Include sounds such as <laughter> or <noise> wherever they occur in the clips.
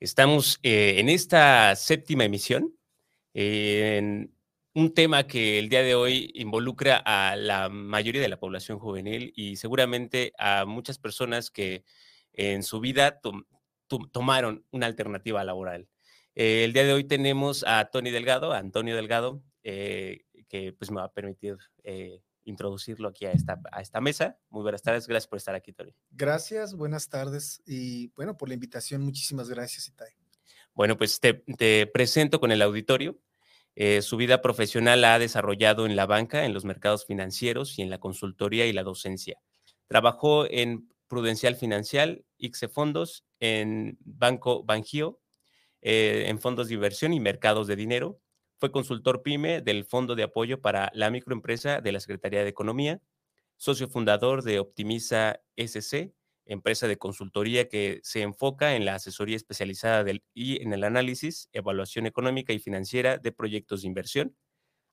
Estamos eh, en esta séptima emisión eh, en un tema que el día de hoy involucra a la mayoría de la población juvenil y seguramente a muchas personas que en su vida tom- tom- tomaron una alternativa laboral. Eh, el día de hoy tenemos a Tony Delgado, a Antonio Delgado, que pues me va a permitir introducirlo aquí a esta, a esta mesa. Muy buenas tardes, gracias por estar aquí, Tony. Gracias, buenas tardes y bueno, por la invitación, muchísimas gracias, Itay. Bueno, pues te, te presento con el auditorio. Eh, su vida profesional la ha desarrollado en la banca, en los mercados financieros y en la consultoría y la docencia. Trabajó en Prudencial Financial, ICSE Fondos, en Banco Bangio, eh, en fondos de inversión y mercados de dinero. Fue consultor PYME del Fondo de Apoyo para la Microempresa de la Secretaría de Economía, socio fundador de Optimiza SC, empresa de consultoría que se enfoca en la asesoría especializada y en el análisis, evaluación económica y financiera de proyectos de inversión.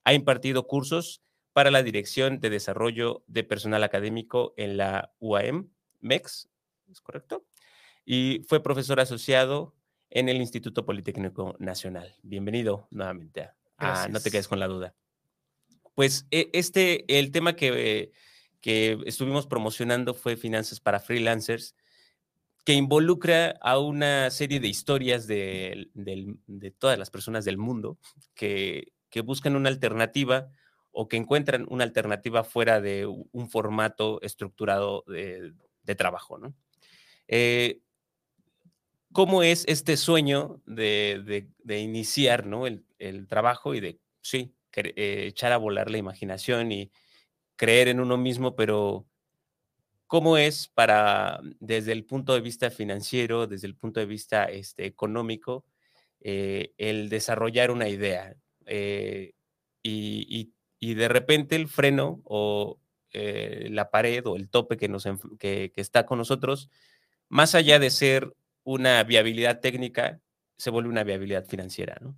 Ha impartido cursos para la Dirección de Desarrollo de Personal Académico en la UAM, MEX, ¿es correcto? Y fue profesor asociado en el Instituto Politécnico Nacional. Bienvenido nuevamente a, a No te quedes con la duda. Pues e- este, el tema que, que estuvimos promocionando fue Finanzas para Freelancers, que involucra a una serie de historias de, del- de todas las personas del mundo que, que buscan una alternativa o que encuentran una alternativa fuera de un formato estructurado de, de trabajo, ¿no? Eh, ¿Cómo es este sueño de, iniciar ¿no? el, trabajo y de, sí, eh, echar a volar la imaginación y creer en uno mismo, pero ¿cómo es para, desde el punto de vista financiero, desde el punto de vista este, económico, eh, el desarrollar una idea? Eh, y, de repente el freno o la pared o el tope que, nos, que está con nosotros, más allá de ser una viabilidad técnica, se vuelve una viabilidad financiera, ¿no?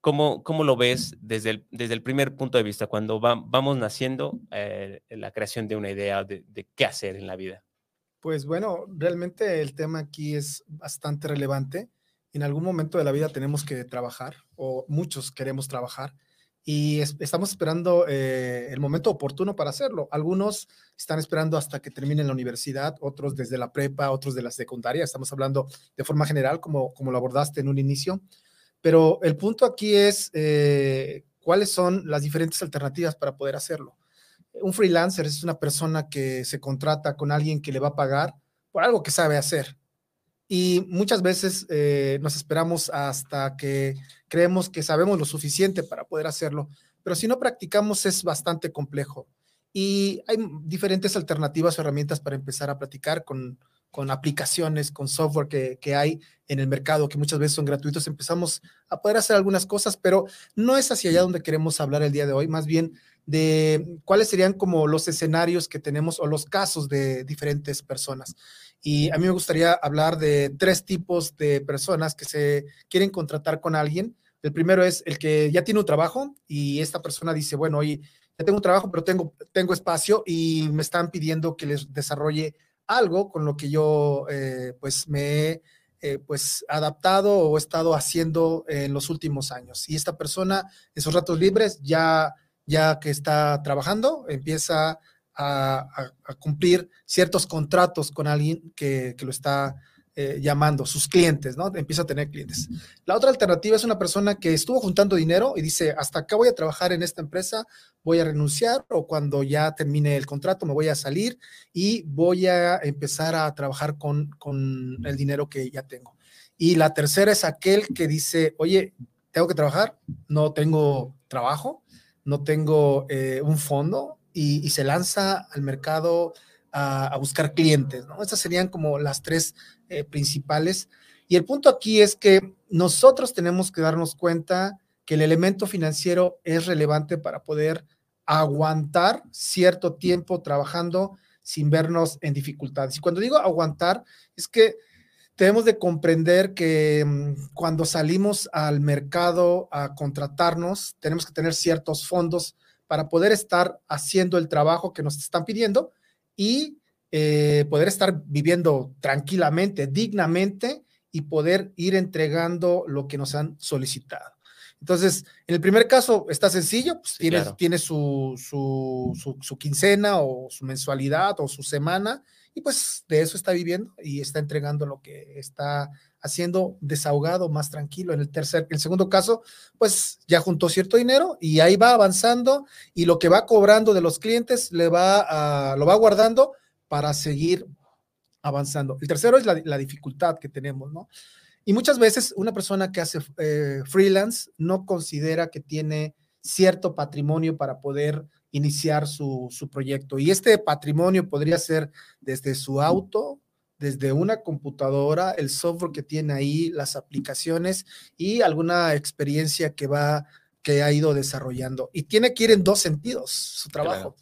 ¿Cómo, cómo lo ves desde el, desde el primer punto de vista, cuando va- vamos naciendo eh, la creación de una idea de, de qué hacer en la vida? Pues bueno, realmente el tema aquí es bastante relevante. En algún momento de la vida tenemos que trabajar, o muchos queremos trabajar, y es- estamos esperando eh, el momento oportuno para hacerlo. Algunos están esperando hasta que terminen la universidad, otros desde la prepa, otros de la secundaria. Estamos hablando de forma general, como, como lo abordaste en un inicio. Pero el punto aquí es eh, cuáles son las diferentes alternativas para poder hacerlo. Un freelancer es una persona que se contrata con alguien que le va a pagar por algo que sabe hacer. Y muchas veces eh, nos esperamos hasta que creemos que sabemos lo suficiente para poder hacerlo, pero si no practicamos es bastante complejo. Y hay diferentes alternativas o herramientas para empezar a practicar con, con aplicaciones, con software que, que hay en el mercado, que muchas veces son gratuitos. Empezamos a poder hacer algunas cosas, pero no es hacia allá donde queremos hablar el día de hoy, más bien de cuáles serían como los escenarios que tenemos o los casos de diferentes personas. Y a mí me gustaría hablar de tres tipos de personas que se quieren contratar con alguien. El primero es el que ya tiene un trabajo y esta persona dice, bueno, oye, ya tengo un trabajo, pero tengo, tengo espacio y me están pidiendo que les desarrolle algo con lo que yo eh, pues me he eh, pues adaptado o he estado haciendo en los últimos años. Y esta persona en sus ratos libres ya ya que está trabajando, empieza a, a- a cumplir ciertos contratos con alguien que, que lo está eh, llamando, sus clientes, ¿no? Empieza a tener clientes. La otra alternativa es una persona que estuvo juntando dinero y dice, hasta acá voy a trabajar en esta empresa, voy a renunciar o cuando ya termine el contrato me voy a salir y voy a empezar a trabajar con, con el dinero que ya tengo. Y la tercera es aquel que dice, oye, tengo que trabajar, no tengo trabajo, no tengo eh, un fondo y, se lanza al mercado a, buscar clientes, ¿no? Estas serían como las tres eh, principales. Y el punto aquí es que nosotros tenemos que darnos cuenta que el elemento financiero es relevante para poder aguantar cierto tiempo trabajando sin vernos en dificultades. Y cuando digo aguantar, es que tenemos de comprender que mm, cuando salimos al mercado a contratarnos, tenemos que tener ciertos fondos para poder estar haciendo el trabajo que nos están pidiendo y eh, poder estar viviendo tranquilamente, dignamente y poder ir entregando lo que nos han solicitado. Entonces, en el primer caso está sencillo, pues tiene, su, su, quincena o su mensualidad o su semana y pues de eso está viviendo y está entregando lo que está haciendo desahogado, más tranquilo. En el tercer, el segundo caso, pues ya juntó cierto dinero y ahí va avanzando y lo que va cobrando de los clientes le va lo va guardando para seguir avanzando. El tercero es la, la dificultad que tenemos, ¿no? Y muchas veces una persona que hace eh, freelance no considera que tiene cierto patrimonio para poder iniciar su, su, proyecto. Y este patrimonio podría ser desde su auto, desde una computadora, el software que tiene ahí, las aplicaciones y alguna experiencia que va que ha ido desarrollando. Y tiene que ir en dos sentidos su trabajo.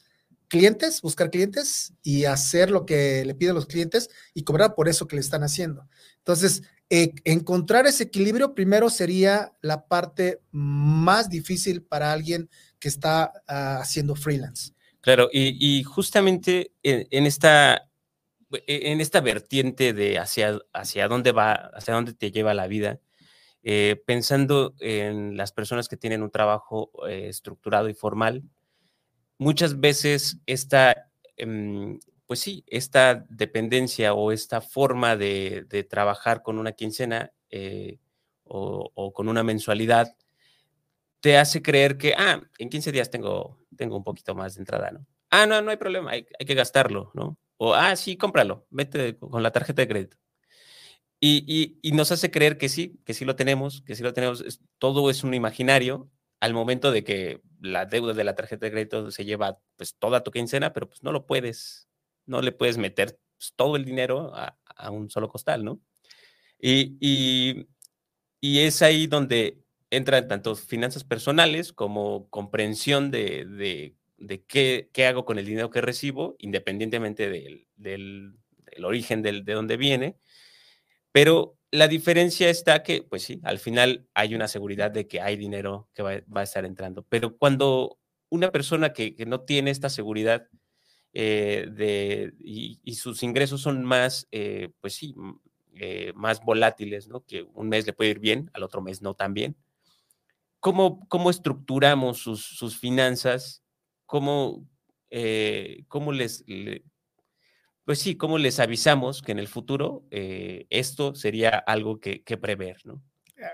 Clientes, buscar clientes y hacer lo que le piden los clientes y cobrar por eso que le están haciendo. Entonces, eh, encontrar ese equilibrio primero sería la parte más difícil para alguien que está ah, haciendo freelance. Claro, y, justamente en, esta, e, en esta vertiente de hacia, hacia dónde va, hacia dónde te lleva la vida, eh, pensando en las personas que tienen un trabajo eh, estructurado y formal, muchas veces esta, em, pues sí, esta dependencia o esta forma de, trabajar con una quincena eh, o, con una mensualidad te hace creer que, ah, en 15 días tengo, tengo un poquito más de entrada, ¿no? Ah, no, no hay problema, hay, que gastarlo, ¿no? O, ah, sí, cómpralo, vete con la tarjeta de crédito. Y, nos hace creer que sí, que sí lo tenemos, que sí lo tenemos. todo es un imaginario al momento de que la deuda de la tarjeta de crédito se lleva pues toda tu quincena, pero pues no lo puedes no le puedes meter pues, todo el dinero a, un solo costal, ¿no? Y, es ahí donde entran tanto finanzas personales como comprensión de, qué, hago con el dinero que recibo, independientemente del, origen de dónde viene. Pero la diferencia está que, pues sí, al final hay una seguridad de que hay dinero que va, a estar entrando. Pero cuando una persona que, que no tiene esta seguridad eh, de, y, sus ingresos son más, eh, pues sí, eh, más volátiles, ¿no? Que un mes le puede ir bien, al otro mes no tan bien. ¿Cómo, cómo estructuramos sus, sus finanzas? ¿Cómo, cómo les, pues sí, cómo les avisamos que en el futuro esto sería algo que, prever, ¿no?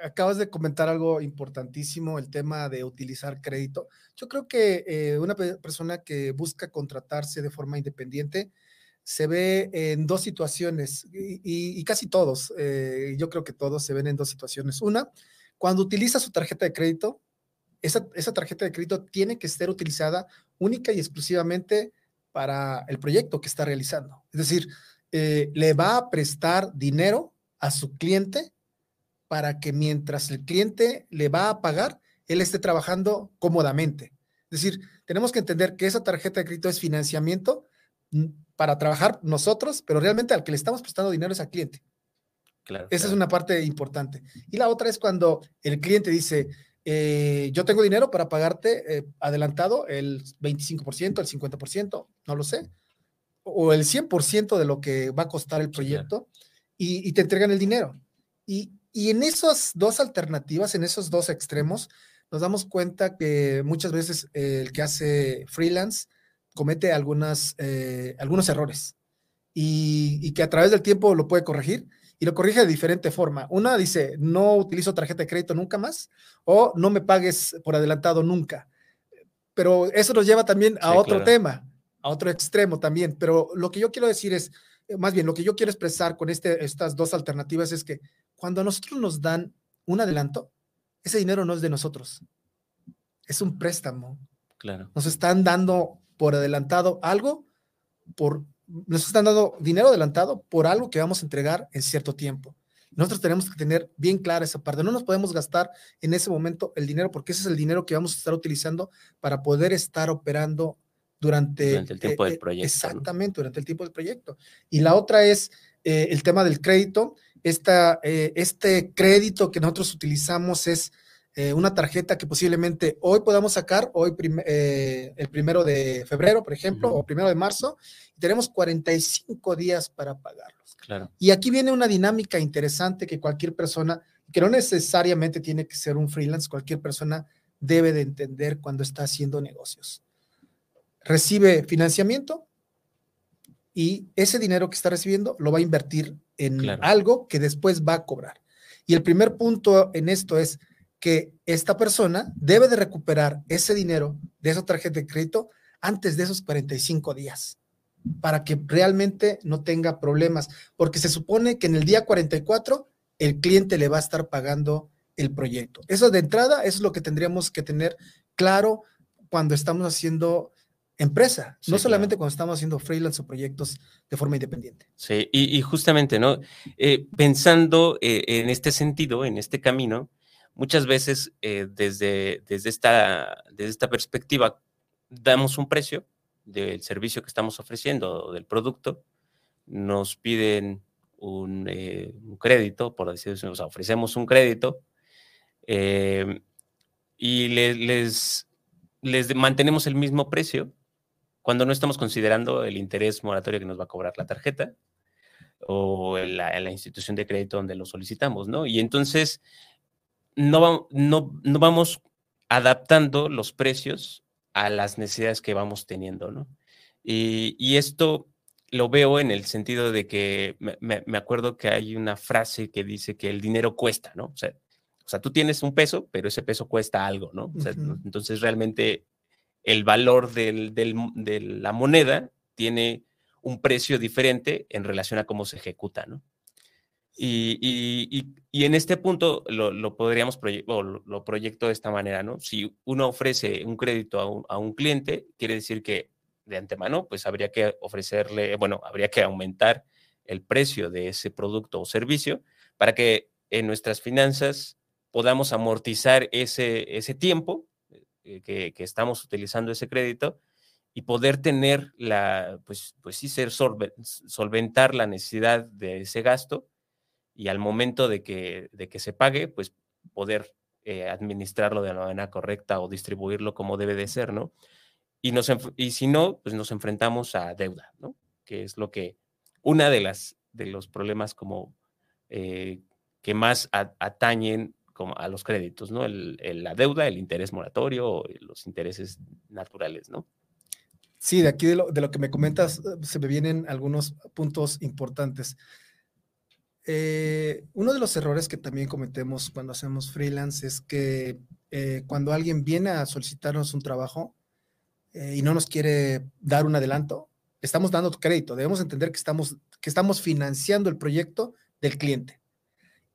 acabas de comentar algo importantísimo, el tema de utilizar crédito. Yo creo que eh, una persona que busca contratarse de forma independiente se ve en dos situaciones y, casi todos, eh, yo creo que todos se ven en dos situaciones. Una, cuando utiliza su tarjeta de crédito, esa, esa tarjeta de crédito tiene que ser utilizada única y exclusivamente para el proyecto que está realizando. Es decir, eh, le va a prestar dinero a su cliente para que mientras el cliente le va a pagar, él esté trabajando cómodamente. Es decir, tenemos que entender que esa tarjeta de crédito es financiamiento mm, para trabajar nosotros, pero realmente al que le estamos prestando dinero es al cliente. Claro, Esa es una parte importante. Y la otra es cuando el cliente dice, eh, yo tengo dinero para pagarte eh, adelantado el 25%, el 50%, no lo sé, o el 100% de lo que va a costar el proyecto y, y, te entregan el dinero. Y y en esas dos alternativas, en esos dos extremos, nos damos cuenta que muchas veces el que hace freelance comete algunas, eh, algunos errores y, que a través del tiempo lo puede corregir y lo corrige de diferente forma. Una dice, no utilizo tarjeta de crédito nunca más o no me pagues por adelantado nunca. Pero eso nos lleva también a otro tema, a otro extremo también. Pero lo que yo quiero decir es, eh, más bien, lo que yo quiero expresar con este, estas dos alternativas es que cuando a nosotros nos dan un adelanto, ese dinero no es de nosotros, es un préstamo. Claro. Nos están dando por adelantado algo, por, nos están dando dinero adelantado por algo que vamos a entregar en cierto tiempo. Nosotros tenemos que tener bien clara esa parte. No nos podemos gastar en ese momento el dinero porque ese es el dinero que vamos a estar utilizando para poder estar operando durante, Durante el tiempo eh, del eh, proyecto, ¿no? Exactamente, durante el tiempo del proyecto. Y la otra es eh, el tema del crédito. Esta, eh, este crédito que nosotros utilizamos es eh, una tarjeta que posiblemente hoy podamos sacar, hoy prim- eh, el primero de febrero, por ejemplo, Ujú. o primero de marzo, y tenemos 45 días para pagarlos. Claro. Y aquí viene una dinámica interesante que cualquier persona, que no necesariamente tiene que ser un freelance, cualquier persona debe de entender cuando está haciendo negocios. Recibe financiamiento y ese dinero que está recibiendo lo va a invertir en Claro. algo que después va a cobrar. Y el primer punto en esto es que esta persona debe de recuperar ese dinero de esa tarjeta de crédito antes de esos 45 días para que realmente no tenga problemas, porque se supone que en el día 44 el cliente le va a estar pagando el proyecto. Eso de entrada eso es lo que tendríamos que tener claro cuando estamos haciendo empresa, Sí, no claro. solamente cuando estamos haciendo freelance o proyectos de forma independiente. Sí, y, y justamente, ¿no? Eh, pensando eh, en este sentido, en este camino, muchas veces eh, desde, desde, esta, desde esta perspectiva damos un precio del servicio que estamos ofreciendo o del producto, nos piden un, eh, crédito, por decirlo, o sea, ofrecemos un crédito eh, y le- les, les mantenemos el mismo precio cuando no estamos considerando el interés moratorio que nos va a cobrar la tarjeta o la institución de crédito donde lo solicitamos, ¿no? Y entonces no, va- no, no vamos adaptando los precios a las necesidades que vamos teniendo, ¿no? Y, y esto lo veo en el sentido de que me, me- acuerdo que hay una frase que dice que el dinero cuesta, ¿no? O sea, o sea, tú tienes un peso, pero ese peso cuesta algo, ¿no? O sea, Ujú. Entonces realmente el valor del- del de la moneda tiene un precio diferente en relación a cómo se ejecuta, ¿no? Y, y- y- y en este punto lo, lo podríamos proyectar, lo, lo proyecto de esta manera, ¿no? Si uno ofrece un crédito a un, a un cliente, quiere decir que de antemano, pues habría que ofrecerle, bueno, habría que aumentar el precio de ese producto o servicio para que en nuestras finanzas podamos amortizar ese, ese tiempo eh, que, que estamos utilizando ese crédito y poder tener la, pues, pues sí, ser solve- solventar la necesidad de ese gasto y al momento de que, de que se pague, pues poder eh, administrarlo de la manera correcta o distribuirlo como debe de ser, ¿no? Y, nos, y si no, pues nos enfrentamos a deuda, ¿no? Que es lo que, una de las, de los problemas como eh, que más atañen como a los créditos, ¿no? El- la deuda, el interés moratorio, o los intereses naturales, ¿no? Sí, de aquí de lo, de lo que me comentas eh, se me vienen algunos puntos importantes. Eh, uno de los errores que también cometemos cuando hacemos freelance es que eh, cuando alguien viene a solicitarnos un trabajo eh, y no nos quiere dar un adelanto, estamos dando crédito. Debemos entender que estamos, que estamos financiando el proyecto del cliente.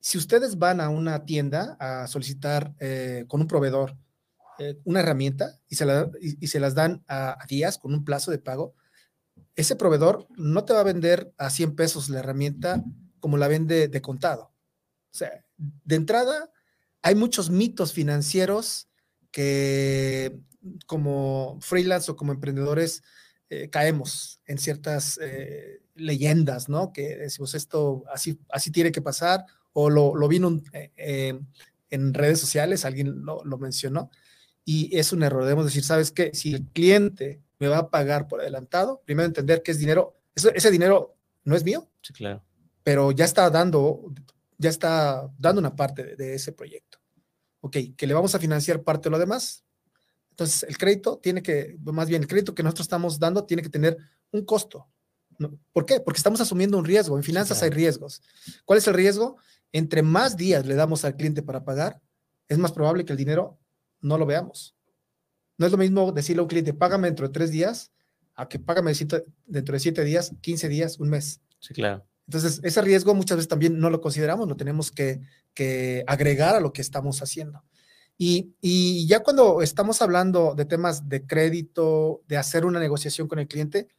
Si ustedes van a una tienda a solicitar eh, con un proveedor eh, una herramienta y se, la- y- se las dan a, a días con un plazo de pago, ese proveedor no te va a vender a 100 pesos la herramienta como la vende de contado. O sea, de entrada, hay muchos mitos financieros que como freelance o como emprendedores eh, caemos en ciertas eh, leyendas, ¿no? Que decimos esto así, así tiene que pasar o lo, lo vi en, un- eh, en redes sociales, alguien lo, mencionó y es un error. Debemos decir, ¿sabes qué? Si el cliente me va a pagar por adelantado, primero entender que es dinero, ese dinero no es mío, Sí, claro. Pero ya está dando, ya está dando una parte de, de ese proyecto. Ok, que le vamos a financiar parte de lo demás. Entonces, el crédito tiene que, más bien, el crédito que nosotros estamos dando tiene que tener un costo. ¿Por qué? Porque estamos asumiendo un riesgo. En finanzas claro. hay riesgos. ¿Cuál es el riesgo? Entre más días le damos al cliente para pagar, es más probable que el dinero no lo veamos. No es lo mismo decirle a un cliente, págame dentro de tres días, a que págame dentro de siete días, 15 días, un mes. Sí, claro. Entonces, ese riesgo muchas veces también no lo consideramos, lo tenemos que, que agregar a lo que estamos haciendo. Y, y ya cuando estamos hablando de temas de crédito, de hacer una negociación con el cliente,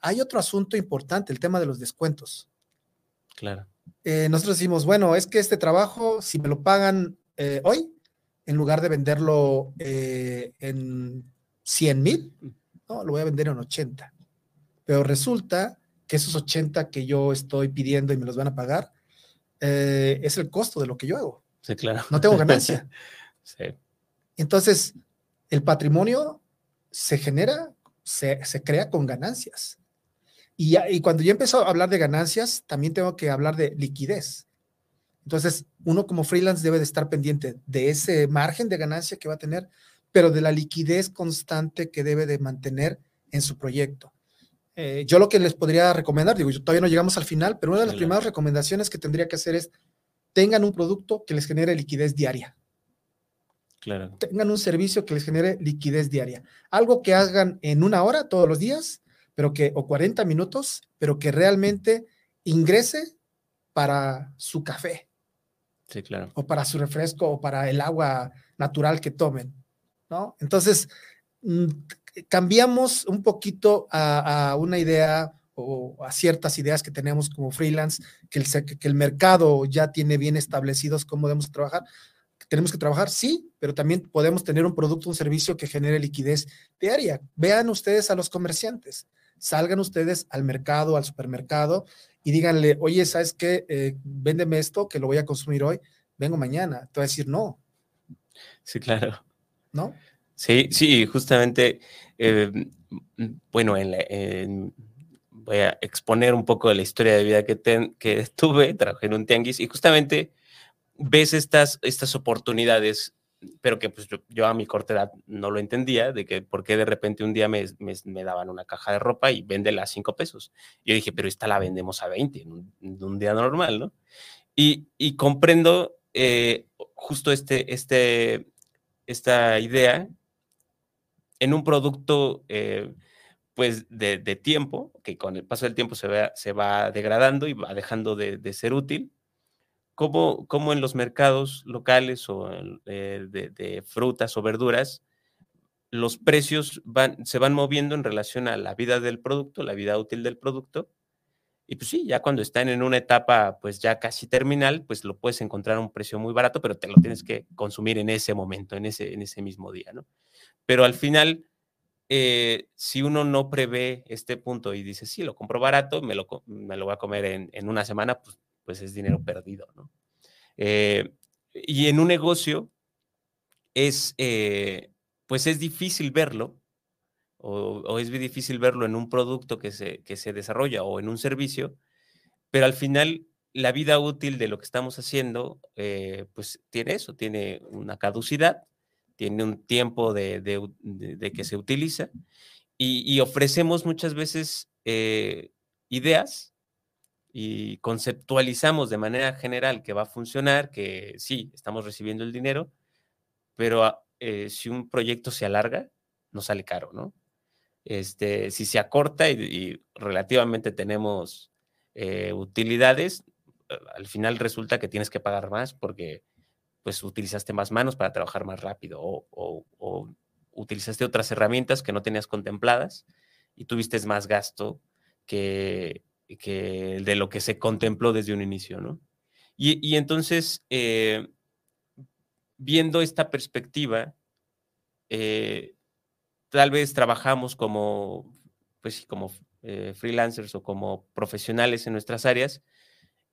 hay otro asunto importante, el tema de los descuentos. Claro. eh, nosotros decimos, bueno, es que este trabajo, si me lo pagan eh, hoy, en lugar de venderlo eh, en 100 mil, no, lo voy a vender en 80. Pero resulta que esos 80 que yo estoy pidiendo y me los van a pagar, es el costo de lo que yo hago. Sí, claro. No tengo ganancia. <laughs> sí. Entonces, el patrimonio se genera, se, se crea con ganancias. Y, y, cuando yo empiezo a hablar de ganancias, también tengo que hablar de liquidez. Entonces, uno como freelance debe de estar pendiente de ese margen de ganancia que va a tener, pero de la liquidez constante que debe de mantener en su proyecto. Eh, yo lo que les podría recomendar, digo, yo todavía no llegamos al final, pero una de las primeras recomendaciones que tendría que hacer es tengan un producto que les genere liquidez diaria. Claro. Tengan un servicio que les genere liquidez diaria. Algo que hagan en una hora todos los días, pero que, o 40 minutos, pero que realmente ingrese para su café. Sí, claro. O para su refresco o para el agua natural que tomen, ¿no? Entonces, mm, cambiamos un poquito a, a una idea o a ciertas ideas que tenemos como freelance, que el, que el mercado ya tiene bien establecidos cómo debemos trabajar. Tenemos que trabajar, sí, pero también podemos tener un producto, un servicio que genere liquidez diaria. Vean ustedes a los comerciantes, salgan ustedes al mercado, al supermercado y díganle, oye, ¿sabes qué? Eh, véndeme esto que lo voy a consumir hoy, vengo mañana. Te voy a decir no. Sí, claro. ¿No? Sí, sí, justamente, eh, bueno, voy a exponer un poco de la historia de vida que, ten, que <laughs> tuve, trabajé en un tianguis y justamente ves estas, estas oportunidades, pero que pues yo, yo, a mi corta edad no lo entendía, de que por qué de repente un día me, me, daban una caja de ropa y véndela a cinco pesos. Yo dije, pero esta la vendemos a 20 en un, día normal, ¿no? Y, y comprendo eh, justo este, este, esta idea en un producto... Eh, pues de, tiempo, que con el paso del tiempo se va, degradando y va dejando de, ser útil, como, como, en los mercados locales o eh, de, de, frutas o verduras, los precios van, se van moviendo en relación a la vida del producto, la vida útil del producto. Y pues sí, ya cuando están en una etapa pues ya casi terminal, pues lo puedes encontrar a un precio muy barato, pero te lo tienes que consumir en ese momento, en ese, en ese mismo día, ¿no? Pero al final eh, si uno no prevé este punto y dice, sí, lo compro barato, me lo, me lo voy a comer en, en, una semana, pues, pues es dinero perdido, ¿no? Eh, y en un negocio es, eh, pues es difícil verlo, o, o, es difícil verlo en un producto que se, que se desarrolla o en un servicio, pero al final la vida útil de lo que estamos haciendo, eh, pues tiene eso, tiene una caducidad tiene un tiempo de, de, de que se utiliza y, y, ofrecemos muchas veces eh, ideas y conceptualizamos de manera general que va a funcionar, que sí, estamos recibiendo el dinero, pero eh, si un proyecto se alarga, nos sale caro, ¿no? Este, si se acorta y, y relativamente tenemos eh, utilidades, al final resulta que tienes que pagar más porque pues utilizaste más manos para trabajar más rápido o, utilizaste otras herramientas que no tenías contempladas y tuviste más gasto que, que de lo que se contempló desde un inicio, ¿no? Y, y entonces, eh, viendo esta perspectiva, eh, tal vez trabajamos como, pues, como eh, freelancers o como profesionales en nuestras áreas,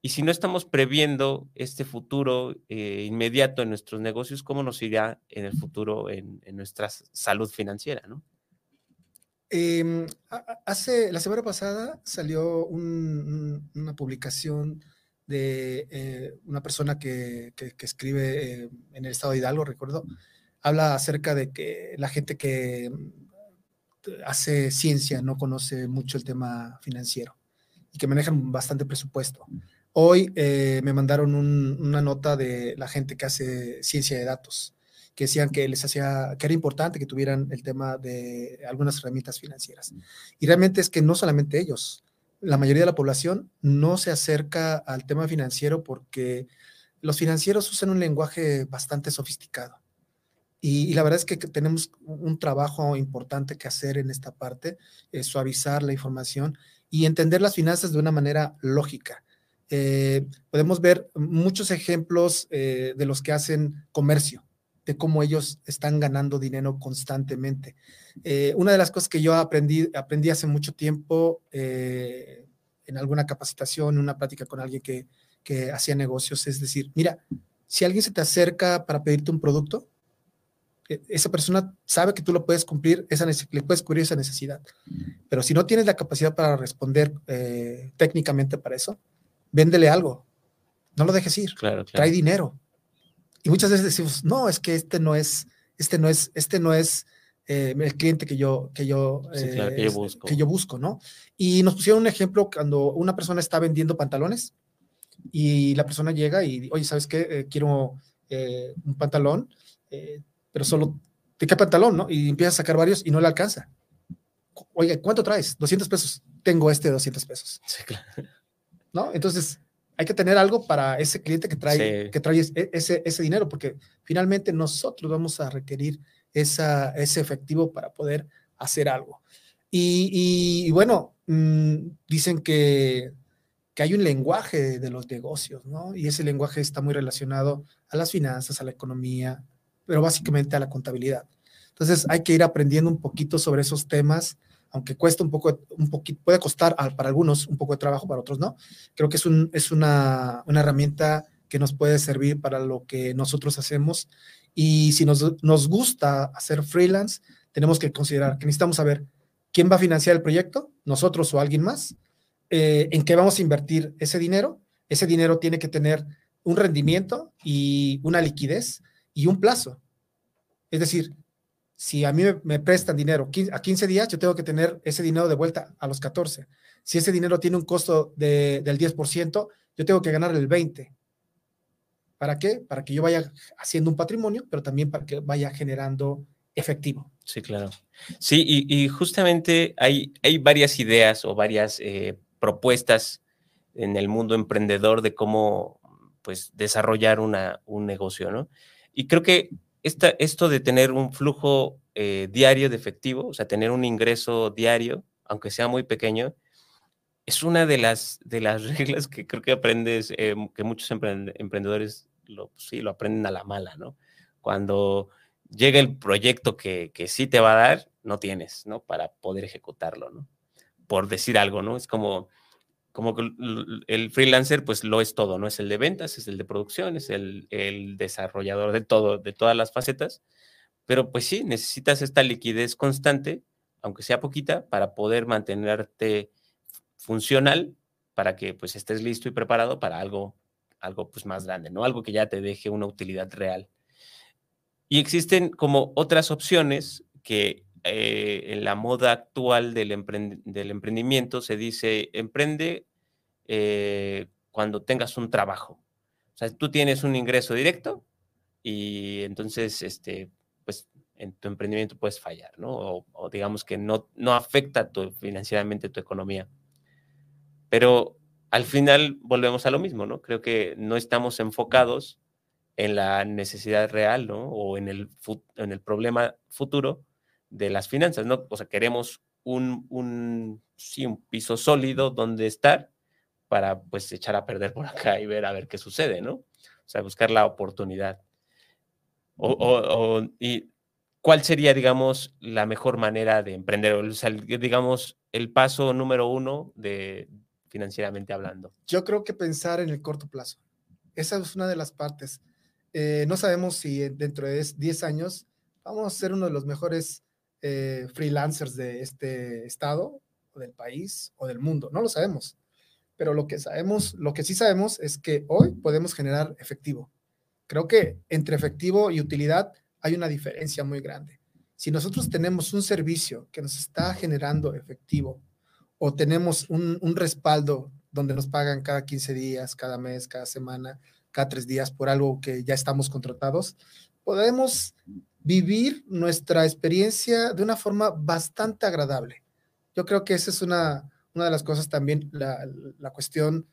y si no estamos previendo este futuro eh, inmediato en nuestros negocios, ¿cómo nos irá en el futuro en, nuestra salud financiera? ¿no? Eh, hace la semana pasada salió un, una publicación de eh, una persona que, escribe eh, en el estado de Hidalgo, recuerdo, habla acerca de que la gente que hace ciencia no conoce mucho el tema financiero y que manejan bastante presupuesto. Hoy eh, me mandaron un, una nota de la gente que hace ciencia de datos, que decían que les hacía, que era importante que tuvieran el tema de algunas herramientas financieras. Y realmente es que no solamente ellos, la mayoría de la población no se acerca al tema financiero porque los financieros usan un lenguaje bastante sofisticado. Y, y, la verdad es que tenemos un trabajo importante que hacer en esta parte, es suavizar la información y entender las finanzas de una manera lógica Eh, podemos ver muchos ejemplos eh, de los que hacen comercio, de cómo ellos están ganando dinero constantemente. Eh, una de las cosas que yo aprendí, aprendí hace mucho tiempo en alguna capacitación, en una plática con alguien que, que hacía negocios, es decir, mira, si alguien se te acerca para pedirte un producto, e, esa persona sabe que tú lo puedes cumplir, esa le puedes cubrir esa necesidad. Pero si no tienes la capacidad para responder técnicamente para eso, véndele algo. No lo dejes ir. Claro, Trae dinero. Y muchas veces decimos, no, es que este no es, este no es, este no es eh, el cliente que yo, que yo, que, yo busco. que yo busco, ¿no? Y nos pusieron un ejemplo cuando una persona está vendiendo pantalones y la persona llega y, oye, ¿sabes qué? Eh, quiero eh, un pantalón, pero solo, ¿de qué pantalón, no? Y empieza a sacar varios y no le alcanza. Oye, ¿cuánto traes? 200 pesos. Tengo este de 200 pesos. Sí, claro. ¿No? Entonces, hay que tener algo para ese cliente que trae, que trae ese, ese dinero, porque finalmente nosotros vamos a requerir esa, ese efectivo para poder hacer algo. Y, bueno, mm, dicen que, que, hay un lenguaje de los negocios, ¿no? Y ese lenguaje está muy relacionado a las finanzas, a la economía, pero básicamente a la contabilidad. Entonces hay que ir aprendiendo un poquito sobre esos temas aunque cuesta un poco, un poquito, puede costar para algunos un poco de trabajo, para otros no. Creo que es, un, es una, herramienta que nos puede servir para lo que nosotros hacemos. Y si nos, nos gusta hacer freelance, tenemos que considerar que necesitamos saber quién va a financiar el proyecto, nosotros o alguien más, eh, en qué vamos a invertir ese dinero. Ese dinero tiene que tener un rendimiento y una liquidez y un plazo. Es decir, si a mí me, prestan dinero a 15 días, yo tengo que tener ese dinero de vuelta a los 14. Si ese dinero tiene un costo del 10%, yo tengo que ganar el 20%. ¿Para qué? Para que yo vaya haciendo un patrimonio, pero también para que vaya generando efectivo. Sí, claro. Sí, y, justamente hay, hay varias ideas o varias eh, propuestas en el mundo emprendedor de cómo pues desarrollar una, un negocio, ¿no? Y creo que esto de tener un flujo eh, diario de efectivo, o sea, tener un ingreso diario, aunque sea muy pequeño, es una de las, de las <laughs> reglas que creo que aprendes, eh, que muchos emprendedores lo, sí, lo aprenden a la mala, ¿no? Cuando llega el proyecto que, que sí te va a dar, no tienes, ¿no? Para poder ejecutarlo, ¿no? Por decir algo, ¿no? Es como, como que el freelancer pues lo es todo, ¿no? Es el de ventas, es el de producción, es el, desarrollador de todo, de todas las facetas, pero pues sí, necesitas esta liquidez constante, aunque sea poquita, para poder mantenerte funcional, para que pues estés listo y preparado para algo, algo pues más grande, ¿no? Algo que ya te deje una utilidad real. Y existen como otras opciones que eh, en la moda actual del, del, emprendimiento se dice, emprende eh, cuando tengas un trabajo. O sea, tú tienes un ingreso directo y entonces, este, pues, en tu emprendimiento puedes fallar, ¿no? O, digamos que no, no afecta tu, financieramente tu economía. Pero al final volvemos a lo mismo, ¿no? Creo que no estamos enfocados en la necesidad real, ¿no? O en el, en el problema futuro de las finanzas, ¿no? O sea, queremos un, un, sí, un piso sólido donde estar para pues echar a perder por acá y ver a ver qué sucede, ¿no? O sea, buscar la oportunidad. O, y cuál sería, digamos, la mejor manera de emprender, o sea, digamos, el paso número uno de financieramente hablando. Yo creo que pensar en el corto plazo. Esa es una de las partes. Eh, no sabemos si dentro de 10 años vamos a ser uno de los mejores eh, freelancers de este estado, o del país, o del mundo. No lo sabemos pero lo que sabemos, lo que sí sabemos es que hoy podemos generar efectivo. Creo que entre efectivo y utilidad hay una diferencia muy grande. Si nosotros tenemos un servicio que nos está generando efectivo o tenemos un, respaldo donde nos pagan cada 15 días, cada mes, cada semana, cada tres días por algo que ya estamos contratados, podemos vivir nuestra experiencia de una forma bastante agradable. Yo creo que esa es una, una de las cosas también, la, la cuestión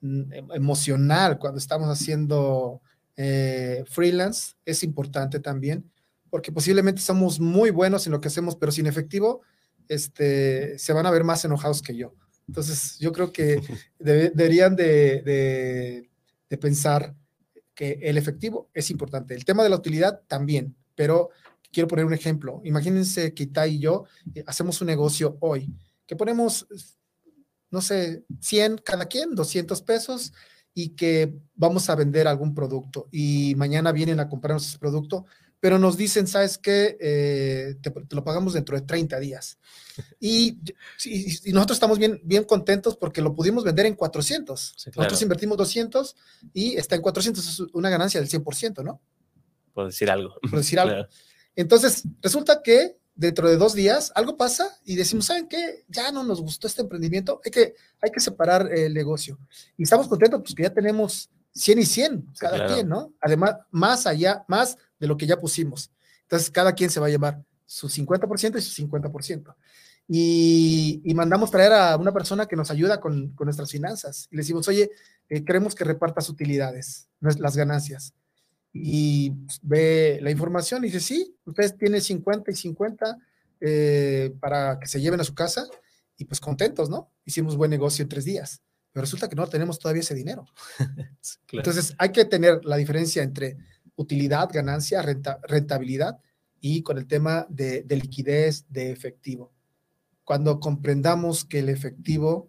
mm, em, emocional cuando estamos haciendo eh, freelance es importante también, porque posiblemente somos muy buenos en lo que hacemos, pero sin efectivo, este, se van a ver más enojados que yo. Entonces, yo creo que <laughs> debe- deberían de, de- de pensar el efectivo es importante. El tema de la utilidad también, pero quiero poner un ejemplo. Imagínense que Itai y yo eh, hacemos un negocio hoy, que ponemos, no sé, 100 cada quien, 200 pesos, y que vamos a vender algún producto y mañana vienen a comprarnos ese producto, pero nos dicen, ¿sabes qué? Eh, te, te lo pagamos dentro de 30 días. <laughs> Y, sí, y nosotros estamos bien, bien contentos porque lo pudimos vender en 400. Sí, claro. Nosotros invertimos 200 y está en 400, es una ganancia del 100%, ¿no? Por decir algo. Por decir algo. Claro. Entonces, resulta que dentro de dos días algo pasa y decimos, ¿saben qué? Ya no nos gustó este emprendimiento, hay que, hay que separar el negocio. Y estamos contentos pues que ya tenemos 100 y 100 Sí, cada claro. quien, ¿no? Además, más allá, más de lo que ya pusimos. Entonces, cada quien se va a llevar su 50% y su 50%. Y, y mandamos traer a una persona que nos ayuda con, con nuestras finanzas. Y le decimos, oye, eh, queremos que repartas utilidades, las ganancias y pues, ve la información y dice, sí, ustedes tienen 50 y 50 eh, para que se lleven a su casa y pues contentos, ¿no? Hicimos buen negocio en tres días, pero resulta que no tenemos todavía ese dinero. <laughs> Claro. Entonces hay que tener la diferencia entre utilidad, ganancia, renta- rentabilidad y con el tema de, de liquidez, de efectivo. Cuando comprendamos que el efectivo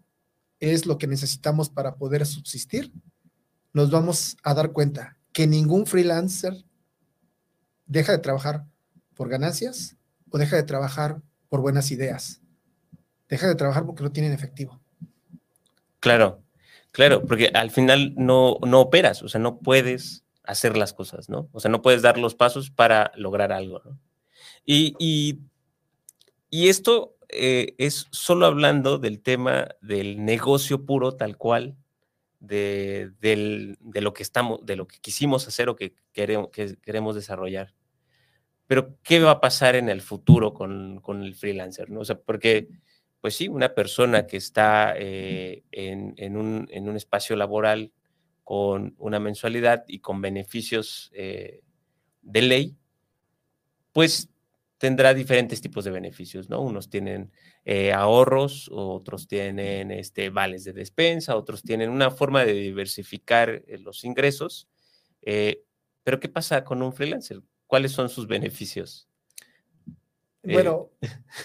es lo que necesitamos para poder subsistir, nos vamos a dar cuenta que ningún freelancer deja de trabajar por ganancias o deja de trabajar por buenas ideas. Deja de trabajar porque no tienen efectivo. Claro, claro, porque al final no, no operas, o sea, no puedes hacer las cosas, ¿no? O sea, no puedes dar los pasos para lograr algo, ¿no? Y, y, esto eh, es solo hablando del tema del negocio puro tal cual, de, del- de lo que estamos, de lo que quisimos hacer o que queremos, que queremos desarrollar. Pero, ¿qué va a pasar en el futuro con, con el freelancer? ¿no? O sea, porque, pues sí, una persona que está eh, en, en un, en un espacio laboral con una mensualidad y con beneficios eh, de ley, pues tendrá diferentes tipos de beneficios, ¿no? Unos tienen eh, ahorros, otros tienen este, vales de despensa, otros tienen una forma de diversificar eh, los ingresos. pero, ¿qué pasa con un freelancer? ¿Cuáles son sus beneficios? Bueno,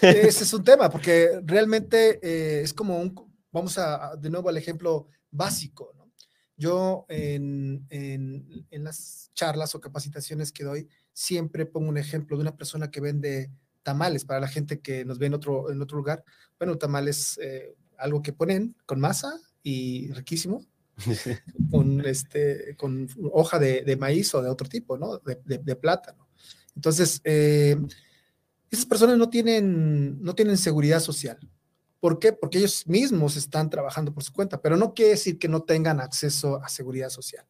ese es un tema, porque realmente es como un, vamos a- de nuevo al ejemplo básico, ¿no? Yo en, en- en las charlas o capacitaciones que doy, siempre pongo un ejemplo de una persona que vende tamales para la gente que nos ve en otro, en otro lugar. Bueno, tamales, eh, algo que ponen con masa y riquísimo, <laughs> con, este, con hoja de, de maíz o de otro tipo, ¿no? De, de- de plátano. Entonces, eh, esas personas no tienen, no tienen seguridad social. ¿Por qué? Porque ellos mismos están trabajando por su cuenta, pero no quiere decir que no tengan acceso a seguridad social.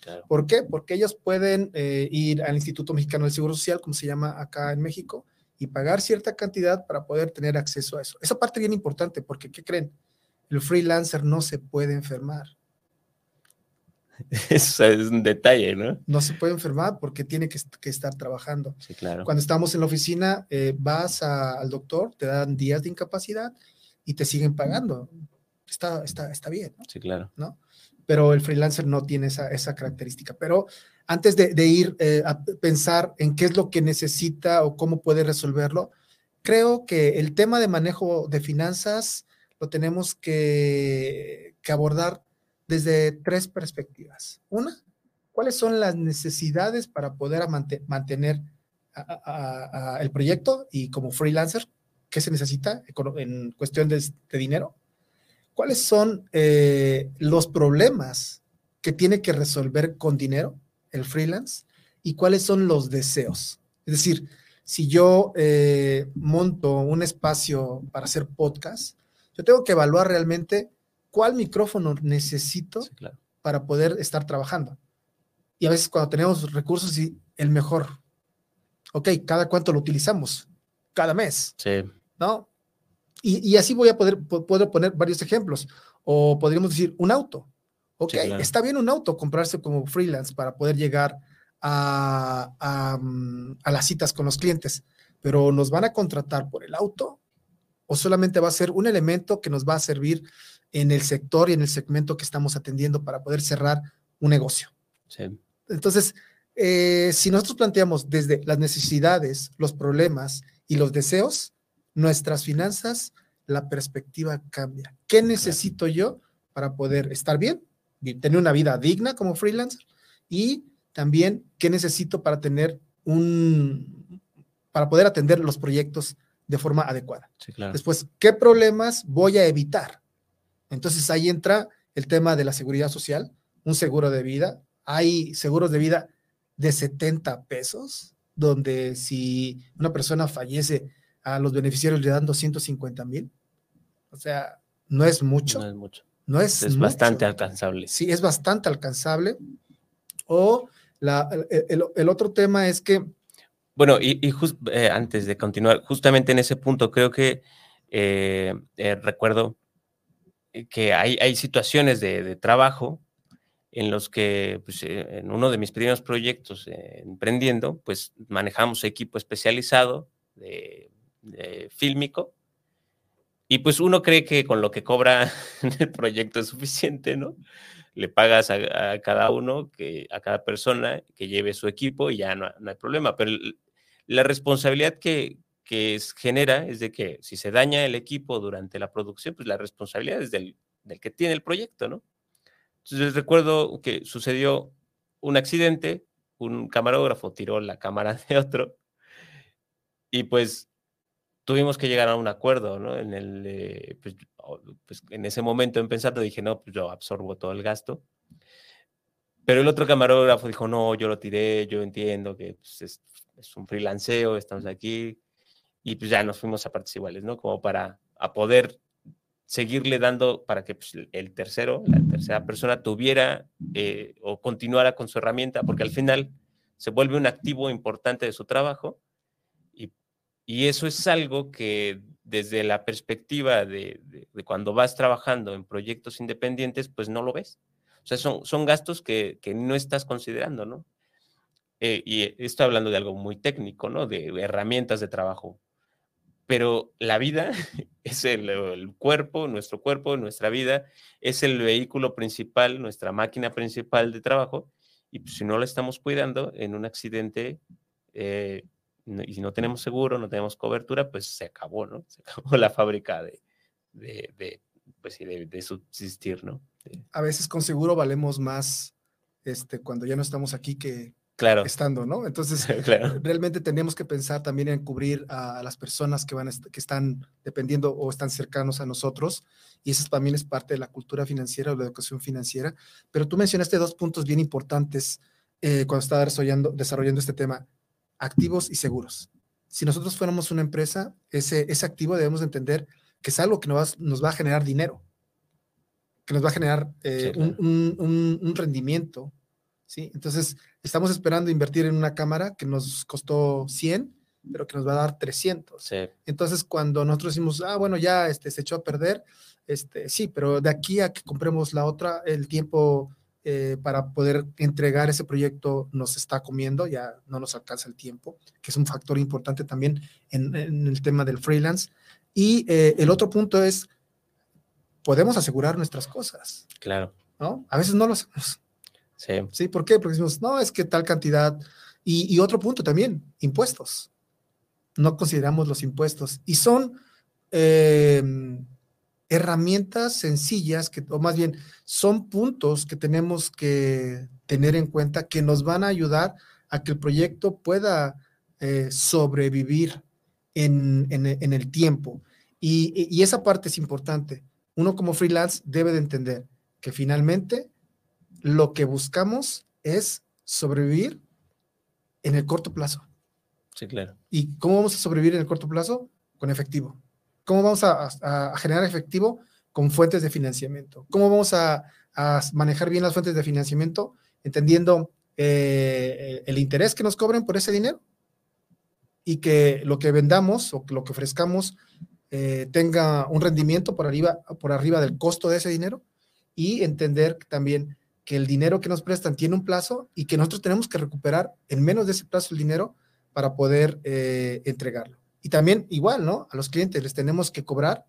claro. ¿Por qué? Porque ellos pueden eh, ir al Instituto Mexicano del Seguro Social, como se llama acá en México, y pagar cierta cantidad para poder tener acceso a eso. Esa parte bien importante, porque ¿qué creen? El freelancer no se puede enfermar. <laughs> Eso es un detalle, ¿no? No se puede enfermar porque tiene que, est- que estar trabajando. Sí, claro. Cuando estamos en la oficina, eh, vas a- al doctor, te dan días de incapacidad y te siguen pagando. Está, está, está bien, ¿no? Sí, claro. pero el freelancer no tiene esa, esa característica. Pero antes de, de ir eh, a pensar en qué es lo que necesita o cómo puede resolverlo, creo que el tema de manejo de finanzas lo tenemos que, que abordar desde tres perspectivas. Una, ¿cuáles son las necesidades para poder a mante- mantener a- a- a- a el proyecto y como freelancer, qué se necesita en cuestión de, de dinero? ¿Cuáles son eh, los problemas que tiene que resolver con dinero el freelance y cuáles son los deseos? Es decir, si yo eh, monto un espacio para hacer podcast, yo tengo que evaluar realmente cuál micrófono necesito Sí, claro. para poder estar trabajando. Y a veces cuando tenemos recursos, y el mejor. Ok, ¿cada cuánto lo utilizamos? Cada mes. Sí, ¿no? Y, y así voy a poder, po- puedo poner varios ejemplos. O podríamos decir un auto. Ok, Sí, claro. está bien un auto, comprarse como freelance para poder llegar a, a, a las citas con los clientes, pero nos van a contratar por el auto o solamente va a ser un elemento que nos va a servir en el sector y en el segmento que estamos atendiendo para poder cerrar un negocio. Sí. Entonces, eh, si nosotros planteamos desde las necesidades, los problemas y los deseos, nuestras finanzas, la perspectiva cambia. ¿Qué necesito yo para poder estar bien, tener una vida digna como freelancer? Y también, ¿qué necesito para tener un, para poder atender los proyectos de forma adecuada? Sí, claro. Después, ¿qué problemas voy a evitar? Entonces ahí entra el tema de la seguridad social, un seguro de vida. Hay seguros de vida de 70 pesos, donde si una persona fallece, a los beneficiarios le dan 250 mil. O sea, no es mucho. No es mucho. No es, Es mucho. bastante alcanzable. Sí, es bastante alcanzable. O la- el, otro tema es que, Bueno, y, y eh, antes de continuar, justamente en ese punto creo que eh, eh, recuerdo que hay, hay situaciones de, de trabajo en los que pues, eh, en uno de mis primeros proyectos eh, emprendiendo, pues manejamos equipo especializado de, de fílmico y pues uno cree que con lo que cobra <laughs> el proyecto es suficiente, ¿no? Le pagas a, cada uno, que, a cada persona que lleve su equipo y ya no, hay problema. Pero la responsabilidad que, que es- genera es de que si se daña el equipo durante la producción, pues la responsabilidad es del, del que tiene el proyecto, ¿no? Entonces recuerdo que sucedió un accidente, un camarógrafo tiró la cámara <laughs> de otro y pues tuvimos que llegar a un acuerdo, ¿no? En el, eh, pues, pues, en ese momento en pensando dije, no, pues yo absorbo todo el gasto. Pero el otro camarógrafo dijo, no, yo lo tiré, yo entiendo que pues, es, es un freelanceo, estamos aquí. Y pues ya nos fuimos a partes iguales, ¿no? Como para a poder seguirle dando para que pues, el tercero, la tercera persona tuviera eh, o continuara con su herramienta, porque al final se vuelve un activo importante de su trabajo y, y eso es algo que desde la perspectiva de, de- cuando vas trabajando en proyectos independientes, pues no lo ves. O sea, son, son gastos que, que no estás considerando, ¿no? Eh, y estoy hablando de algo muy técnico, ¿no? De herramientas de trabajo. Pero la vida <laughs> es el, cuerpo, nuestro cuerpo, nuestra vida, es el vehículo principal, nuestra máquina principal de trabajo. Y pues, si no la estamos cuidando en un accidente eh, y no tenemos seguro, no tenemos cobertura, pues se acabó, ¿no? <laughs> Se acabó la fábrica de, de, pues, de, de subsistir, ¿no? A veces con seguro valemos más este, cuando ya no estamos aquí que claro, estando, ¿no? Entonces, <laughs> claro, realmente tenemos que pensar también en cubrir a las personas que, van a que están dependiendo o están cercanos a nosotros. Y eso también es parte de la cultura financiera o la educación financiera. Pero tú mencionaste dos puntos bien importantes eh, cuando estaba desarrollando, desarrollando este tema, activos y seguros. Si nosotros fuéramos una empresa, ese, ese activo debemos entender que es algo que nos va, nos va a generar dinero, que nos va a generar eh, Sí, un- claro. un- un- un rendimiento. ¿sí? Entonces, estamos esperando invertir en una cámara que nos costó 100, pero que nos va a dar 300. sí, Entonces, cuando nosotros decimos, ah, bueno, ya este, se echó a perder, este, sí, pero de aquí a que compremos la otra, el tiempo eh, para poder entregar ese proyecto nos está comiendo, ya no nos alcanza el tiempo, que es un factor importante también en, en el tema del freelance. Y eh, el otro punto es, podemos asegurar nuestras cosas, claro, ¿no? A veces no lo hacemos. Sí, ¿Sí? ¿Por qué? Porque decimos, no, es que tal cantidad. Y, otro punto también, impuestos. No consideramos los impuestos. Y son eh, herramientas sencillas, que, o más bien, son puntos que tenemos que tener en cuenta que nos van a ayudar a que el proyecto pueda eh, sobrevivir en, en- en el tiempo. Y- y esa parte es importante. Uno como freelance debe de entender que finalmente lo que buscamos es sobrevivir en el corto plazo. sí, claro, ¿Y cómo vamos a sobrevivir en el corto plazo? Con efectivo. ¿Cómo vamos a, a- a generar efectivo? Con fuentes de financiamiento. ¿Cómo vamos a, a manejar bien las fuentes de financiamiento? Entendiendo eh, el interés que nos cobren por ese dinero y que lo que vendamos o lo que ofrezcamos eh, tenga un rendimiento por arriba, por arriba del costo de ese dinero y entender también que el dinero que nos prestan tiene un plazo y que nosotros tenemos que recuperar en menos de ese plazo el dinero para poder eh, entregarlo. Y también igual, ¿no? A los clientes les tenemos que cobrar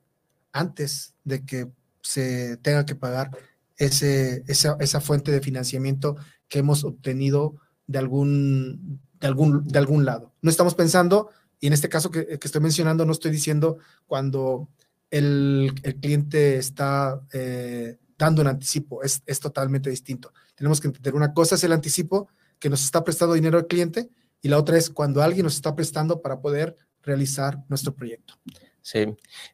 antes de que se tenga que pagar ese, esa, esa fuente de financiamiento que hemos obtenido de algún, de algún, de algún lado. No estamos pensando, y en este caso que, estoy mencionando, no estoy diciendo cuando el, el cliente está eh, dando un anticipo, es, es totalmente distinto. Tenemos que entender una cosa es el anticipo que nos está prestando dinero al cliente y la otra es cuando alguien nos está prestando para poder realizar nuestro proyecto. Sí,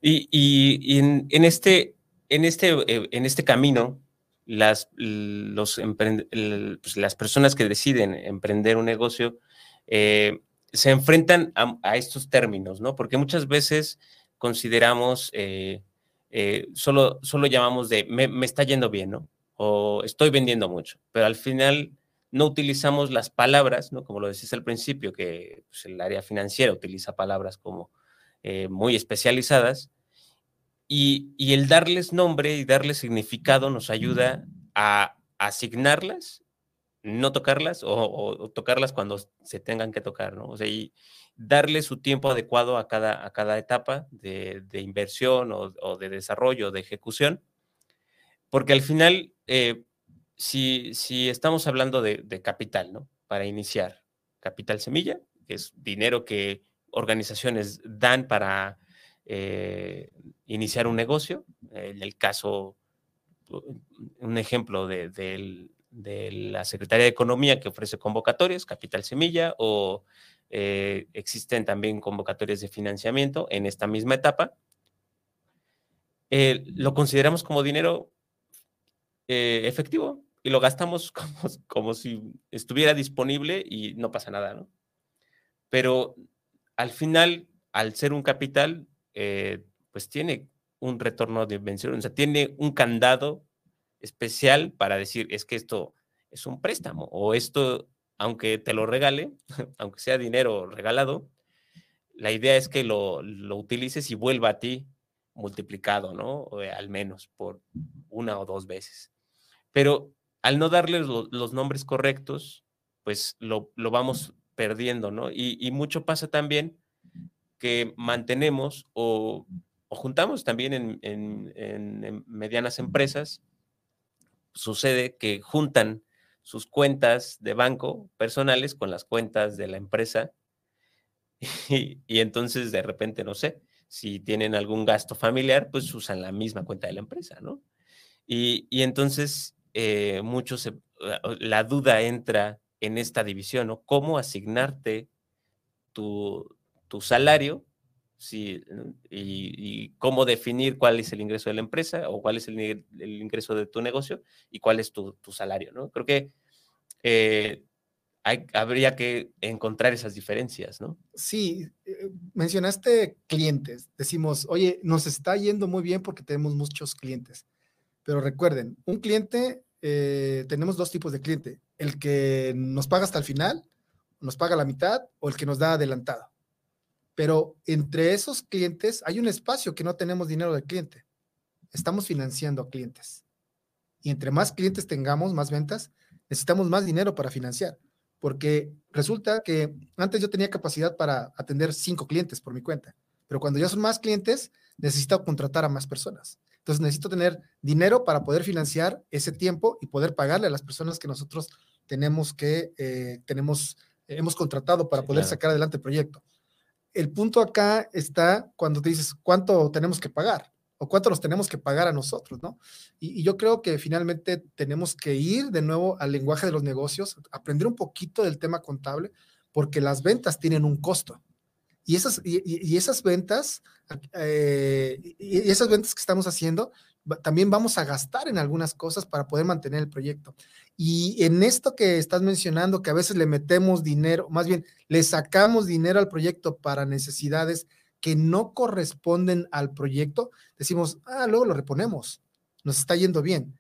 y, y, en, en, este, en, este, eh, en este camino, las, los pues las personas que deciden emprender un negocio eh, se enfrentan a, a, estos términos, ¿no? Porque muchas veces consideramos, eh, eh, solo, solo llamamos de me, me, está yendo bien, ¿no? O estoy vendiendo mucho, pero al final no utilizamos las palabras, ¿no? Como lo decís al principio, que pues, el área financiera utiliza palabras como eh, muy especializadas y, y, el darles nombre y darles significado nos ayuda a asignarlas, no tocarlas o, o, o tocarlas cuando se tengan que tocar, ¿no? O sea, y darle su tiempo adecuado a cada, a cada etapa de, inversión o, de desarrollo, de ejecución, porque al final, eh, si, si, estamos hablando de, capital, ¿no? Para iniciar, capital semilla, que es dinero que organizaciones dan para eh, iniciar un negocio. En el caso, un ejemplo de, de, la Secretaría de Economía que ofrece convocatorias, Capital Semilla, o eh, existen también convocatorias de financiamiento en esta misma etapa. Eh, lo consideramos como dinero eh, efectivo y lo gastamos <laughs> como, como si estuviera disponible y no pasa nada, ¿no? Pero al final, al ser un capital, pues tiene un retorno de inversión, o sea, tiene un candado especial para decir, es que esto es un préstamo o esto, aunque te lo regale, <laughs> aunque sea dinero regalado, la idea es que lo, lo utilices y vuelva a ti multiplicado, ¿no? Eh, al menos por una o dos veces. Pero al no darle lo, los nombres correctos, pues lo, lo vamos perdiendo, ¿no? Y, mucho pasa también que mantenemos o, o juntamos también en, en, medianas empresas, sucede que juntan sus cuentas de banco personales con las cuentas de la empresa <laughs> y, entonces de repente, no sé, si tienen algún gasto familiar, pues usan la misma cuenta de la empresa, ¿no? Y, y entonces eh, se, la duda entra en esta división, ¿no? ¿Cómo asignarte tu, tu salario sí, y, cómo definir cuál es el ingreso de la empresa o cuál es el, ingreso de tu negocio y cuál es tu, tu salario, ¿no? Creo que eh, hay, habría que encontrar esas diferencias, ¿no? Sí, eh, mencionaste clientes. Decimos, oye, nos está yendo muy bien porque tenemos muchos clientes. Pero recuerden, un cliente, eh, tenemos dos tipos de cliente el que nos paga hasta el final, nos paga la mitad o el que nos da adelantado. Pero entre esos clientes hay un espacio que no tenemos dinero del cliente. Estamos financiando a clientes. Y entre más clientes tengamos, más ventas, necesitamos más dinero para financiar. Porque resulta que antes yo tenía capacidad para atender cinco clientes por mi cuenta. Pero cuando ya son más clientes, necesito contratar a más personas. Entonces necesito tener dinero para poder financiar ese tiempo y poder pagarle a las personas que nosotros tenemos que, eh, tenemos, hemos contratado para sí, poder claro. sacar adelante el proyecto. El punto acá está cuando te dices cuánto tenemos que pagar o cuánto nos tenemos que pagar a nosotros, ¿no? Y, yo creo que finalmente tenemos que ir de nuevo al lenguaje de los negocios, aprender un poquito del tema contable, porque las ventas tienen un costo. Y esas, y esas ventas, eh, y esas ventas que estamos haciendo, también vamos a gastar en algunas cosas para poder mantener el proyecto. Y en esto que estás mencionando, que a veces le metemos dinero, más bien le sacamos dinero al proyecto para necesidades que no corresponden al proyecto, decimos, ah, luego lo reponemos, nos está yendo bien.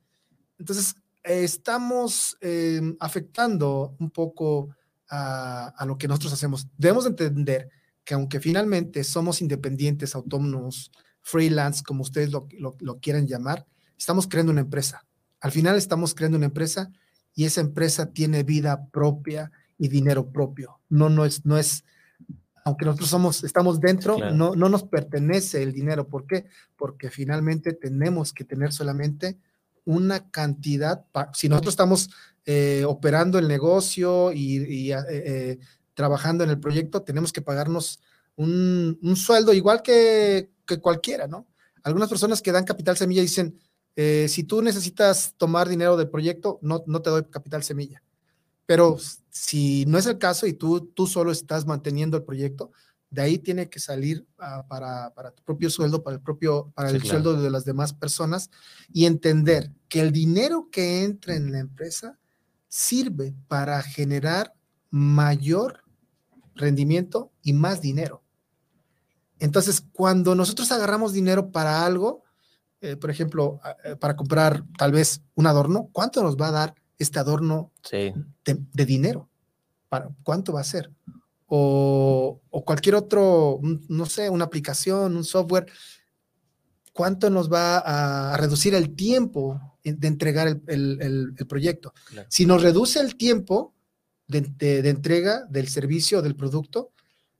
Entonces, estamos eh, afectando un poco a lo que nosotros hacemos. Debemos entender que aunque finalmente somos independientes, autónomos, freelance, como ustedes lo, lo, lo, quieren llamar, estamos creando una empresa. Al final estamos creando una empresa y esa empresa tiene vida propia y dinero propio. No, no es, no es aunque nosotros somos, estamos dentro, Claro. no, no nos pertenece el dinero. ¿Por qué? Porque finalmente tenemos que tener solamente una cantidad. si nosotros estamos eh, operando el negocio y, y, eh, eh, trabajando en el proyecto, tenemos que pagarnos un, un sueldo igual que, que cualquiera, ¿no? Algunas personas que dan capital semilla dicen, eh, si tú necesitas tomar dinero del proyecto, no, no te doy capital semilla. Pero si no es el caso y tú, tú solo estás manteniendo el proyecto, de ahí tiene que salir ah, para, para tu propio sueldo, para el propio, para Sí, el claro. sueldo de las demás personas y entender que el dinero que entra en la empresa sirve para generar mayor rendimiento y más dinero. Entonces, cuando nosotros agarramos dinero para algo, eh, por ejemplo, eh, para comprar tal vez un adorno, ¿cuánto nos va a dar este adorno Sí, de, de dinero? ¿Para cuánto va a ser? O, o cualquier otro, un- no sé, una aplicación, un software, ¿cuánto nos va a, a reducir el tiempo de entregar el, el- el- el proyecto? Claro. Si nos reduce el tiempo de, de- de entrega del servicio o del producto,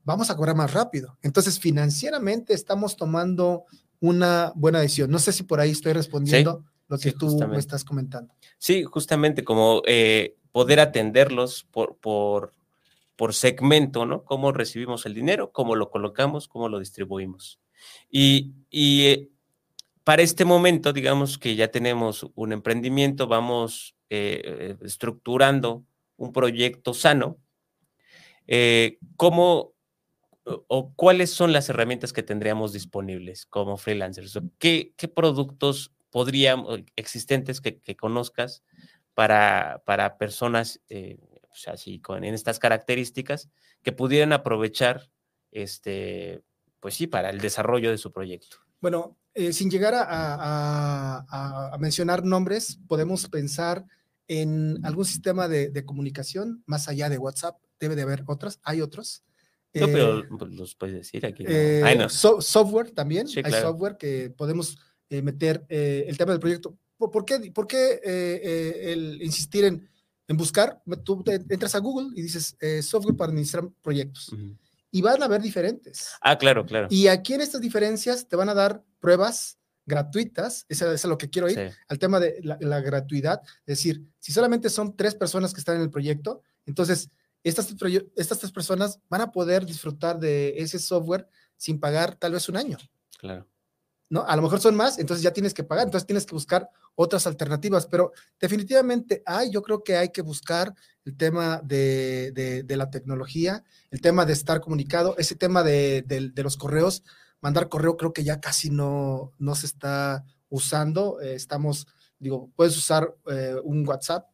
vamos a cobrar más rápido. Entonces, financieramente estamos tomando una buena decisión. No sé si por ahí estoy respondiendo lo que sí, tú me estás comentando. Sí, justamente como eh, poder atenderlos por, por, por segmento, ¿no? Cómo recibimos el dinero, cómo lo colocamos, cómo lo distribuimos. Y, y, eh, para este momento, digamos que ya tenemos un emprendimiento, vamos eh, estructurando un proyecto sano. ¿Cómo o- cuáles son las herramientas que tendríamos disponibles como freelancers? ¿Qué, productos podríamos, existentes que, conozcas para, para personas eh, pues así, con, en estas características que pudieran aprovechar, este, pues sí, para el desarrollo de su proyecto? Bueno, eh, sin llegar a, mencionar nombres, podemos pensar en algún sistema de, de comunicación más allá de WhatsApp. Debe de haber otros, hay otros. No, Eh, pero pues, los puedes decir aquí. ¿no? eh, Ay, no. so- software también, Sí, hay claro. software que podemos eh, meter eh, el tema del proyecto. ¿Por, qué, por qué, eh, eh, el insistir en, en buscar? Tú entras a Google y dices eh, software para administrar proyectos y van a haber diferentes. Ah, claro, claro. Y aquí en estas diferencias te van a dar pruebas gratuitas, es a lo que quiero ir, Sí, al tema de la, la gratuidad. Es decir, si solamente son tres personas que están en el proyecto, entonces estas, estas tres personas van a poder disfrutar de ese software sin pagar tal vez un año, claro. ¿no? A lo mejor son más, entonces ya tienes que pagar, entonces tienes que buscar otras alternativas, pero definitivamente hay, yo creo que hay que buscar el tema de, de- de la tecnología, el tema de estar comunicado, ese tema de, de- los correos, mandar correo creo que ya casi no, no se está usando, eh, estamos, digo, puedes usar eh, un WhatsApp.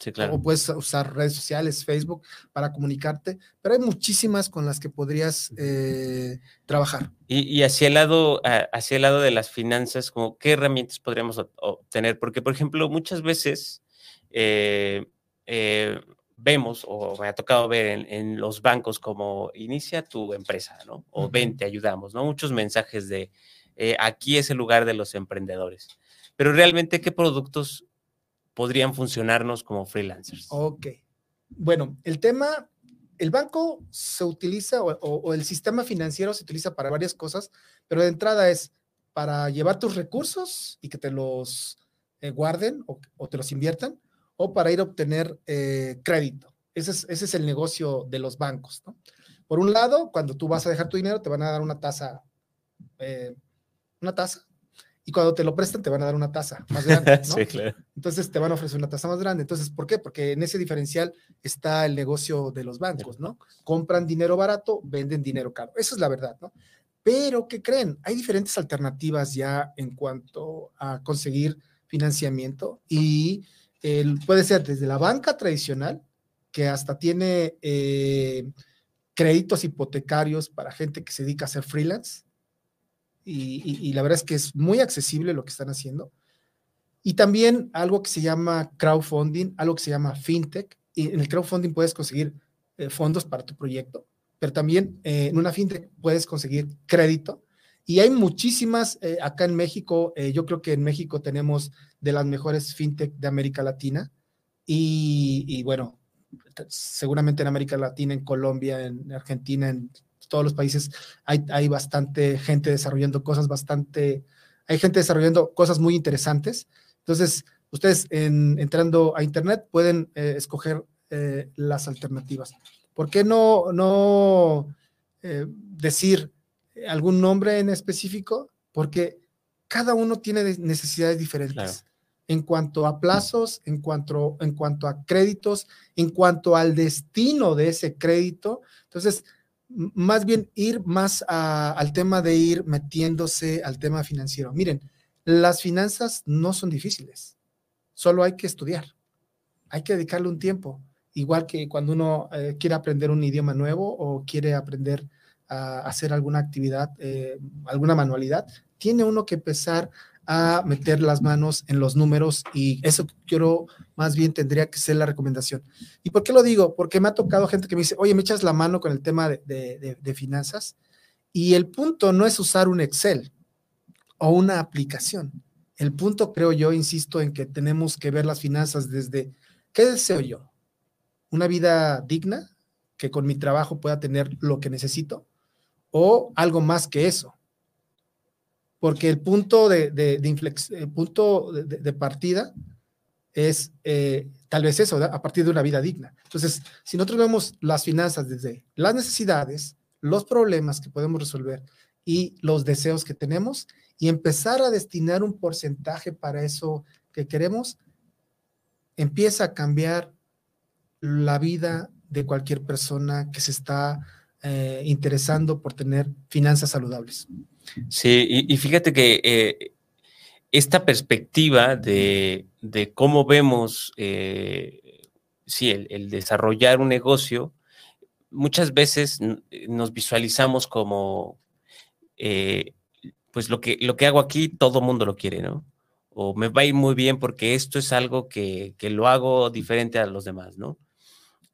Sí, claro. O puedes usar redes sociales, Facebook, para comunicarte, pero hay muchísimas con las que podrías eh, trabajar. Y, y hacia el lado, a- hacia el lado de las finanzas, como qué herramientas podríamos ob- obtener, porque por ejemplo, muchas veces eh, eh, vemos, o me ha tocado ver en, en los bancos como inicia tu empresa, ¿no? O ven, te ayudamos, ¿no? Muchos mensajes de aquí es el lugar de los emprendedores. Pero realmente, ¿qué productos podrían funcionarnos como freelancers? Ok. Bueno, el tema, el banco se utiliza o, el sistema financiero se utiliza para varias cosas, pero de entrada es para llevar tus recursos y que te los eh, guarden o, te los inviertan, o para ir a obtener eh, crédito. Ese es, ese es el negocio de los bancos, ¿no? Por un lado, cuando tú vas a dejar tu dinero, te van a dar una tasa, eh, una tasa, y cuando te lo prestan, te van a dar una tasa más <laughs> grande, ¿no? sí, claro. Entonces te van a ofrecer una tasa más grande. Entonces, ¿por qué? Porque en ese diferencial está el negocio de los bancos, ¿no? Compran dinero barato, venden dinero caro. Esa es la verdad, ¿no? Pero, ¿qué creen? Hay diferentes alternativas ya en cuanto a conseguir financiamiento y puede ser desde la banca tradicional, que hasta tiene eh, créditos hipotecarios para gente que se dedica a hacer freelance. Y, la verdad es que es muy accesible lo que están haciendo. Y también algo que se llama crowdfunding, algo que se llama fintech. Y en el crowdfunding puedes conseguir eh, fondos para tu proyecto, pero también eh, en una fintech puedes conseguir crédito. Y hay muchísimas eh, acá en México. yo creo que en México tenemos de las mejores fintech de América Latina. Y, y bueno, seguramente en América Latina, en Colombia, en Argentina, en todos los países hay, hay bastante gente desarrollando cosas bastante, hay gente desarrollando cosas muy interesantes. Entonces, ustedes entrando a Internet pueden eh, escoger eh, las alternativas. ¿Por qué no, no eh, decir algún nombre en específico? Porque cada uno tiene necesidades diferentes. En cuanto a plazos, en cuanto, en cuanto a créditos, en cuanto al destino de ese crédito. Entonces, más bien ir más al tema de ir metiéndose al tema financiero. Miren, las finanzas no son difíciles, solo hay que estudiar, hay que dedicarle un tiempo, igual que cuando uno eh, quiere aprender un idioma nuevo o quiere aprender a hacer alguna actividad, eh, alguna manualidad, tiene uno que empezar a meter las manos en los números y eso quiero más bien tendría que ser la recomendación. ¿Y por qué lo digo? Porque me ha tocado gente que me dice, oye, me echas la mano con el tema de, finanzas y el punto no es usar un Excel o una aplicación. El punto, creo yo, insisto, en que tenemos que ver las finanzas desde, ¿qué deseo yo? ¿Una vida digna? Que con mi trabajo pueda tener lo que necesito o algo más que eso porque el punto de, de, punto de, partida es eh, tal vez eso, a partir de una vida digna. Entonces, si nosotros vemos las finanzas desde las necesidades, los problemas que podemos resolver y los deseos que tenemos y empezar a destinar un porcentaje para eso que queremos, empieza a cambiar la vida de cualquier persona que se está eh, interesando por tener finanzas saludables. Sí, y, fíjate que eh, esta perspectiva de, cómo vemos eh, el, desarrollar un negocio, muchas veces nos visualizamos como, eh, pues lo que, lo que hago aquí, todo mundo lo quiere, ¿no? O me va a ir muy bien porque esto es algo que, lo hago diferente a los demás, ¿no?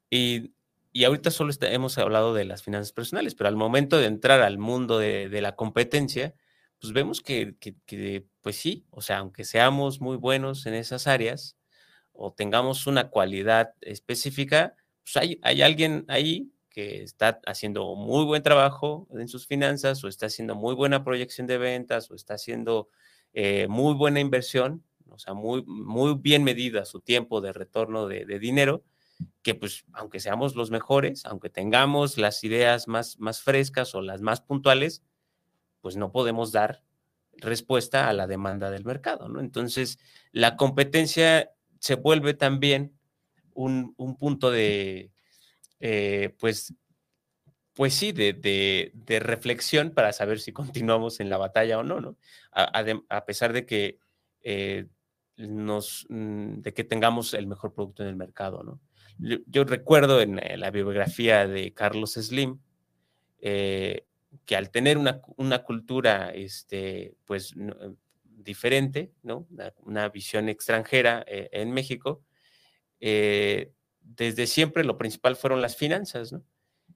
Y, ahorita solo hemos hablado de las finanzas personales, pero al momento de entrar al mundo de, de la competencia, pues vemos que, pues sí, o sea, aunque seamos muy buenos en esas áreas o tengamos una cualidad específica, pues hay, hay alguien ahí que está haciendo muy buen trabajo en sus finanzas o está haciendo muy buena proyección de ventas o está haciendo eh, muy buena inversión, o sea, muy, muy bien medida su tiempo de retorno de, de, dinero, que pues aunque seamos los mejores, aunque tengamos las ideas más, más frescas o las más puntuales, pues no podemos dar respuesta a la demanda del mercado, ¿no? Entonces, la competencia se vuelve también un, punto de, eh, pues, pues sí, de, reflexión para saber si continuamos en la batalla o no, ¿no? A, pesar de que eh, nos, mm, de que tengamos el mejor producto en el mercado, ¿no? Yo, recuerdo en, la biografía de Carlos Slim, eh, que al tener una, cultura este, pues, eh, diferente, ¿no? Una, visión extranjera eh, en México, eh, desde siempre lo principal fueron las finanzas.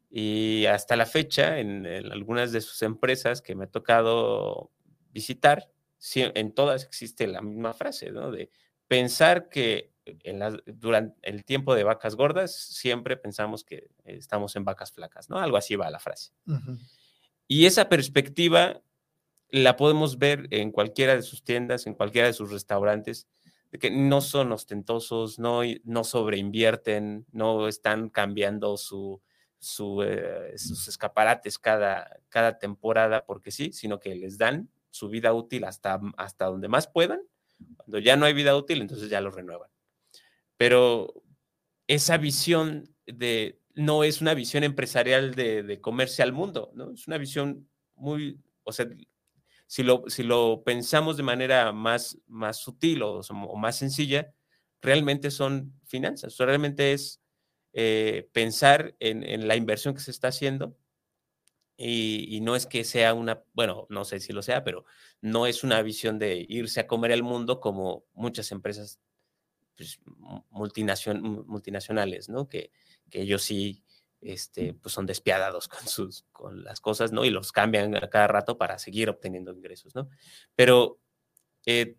Y hasta la fecha, en, algunas de sus empresas que me ha tocado visitar, en todas existe la misma frase. De pensar que durante el tiempo de vacas gordas siempre pensamos que estamos en vacas flacas, ¿no? Algo así va la frase. Y esa perspectiva la podemos ver en cualquiera de sus tiendas, en cualquiera de sus restaurantes, de que no son ostentosos, no, no sobreinvierten, no están cambiando su, eh, sus escaparates cada, cada temporada porque sí, sino que les dan su vida útil hasta, hasta donde más puedan. Cuando ya no hay vida útil, entonces ya lo renuevan. Pero esa visión de, no es una visión empresarial de, de comerse al mundo, ¿no? Es una visión muy, o sea, si lo, si lo pensamos de manera más, más sutil o, más sencilla, realmente son finanzas, realmente es eh, pensar en, la inversión que se está haciendo y, no es que sea una, bueno, no sé si lo sea, pero no es una visión de irse a comer el mundo como muchas empresas pues, multinacionales, ¿no? Que, ellos sí este, pues son despiadados <laughs> con, sus, con las cosas, ¿no? Y los cambian a cada rato para seguir obteniendo ingresos, ¿no? Pero eh,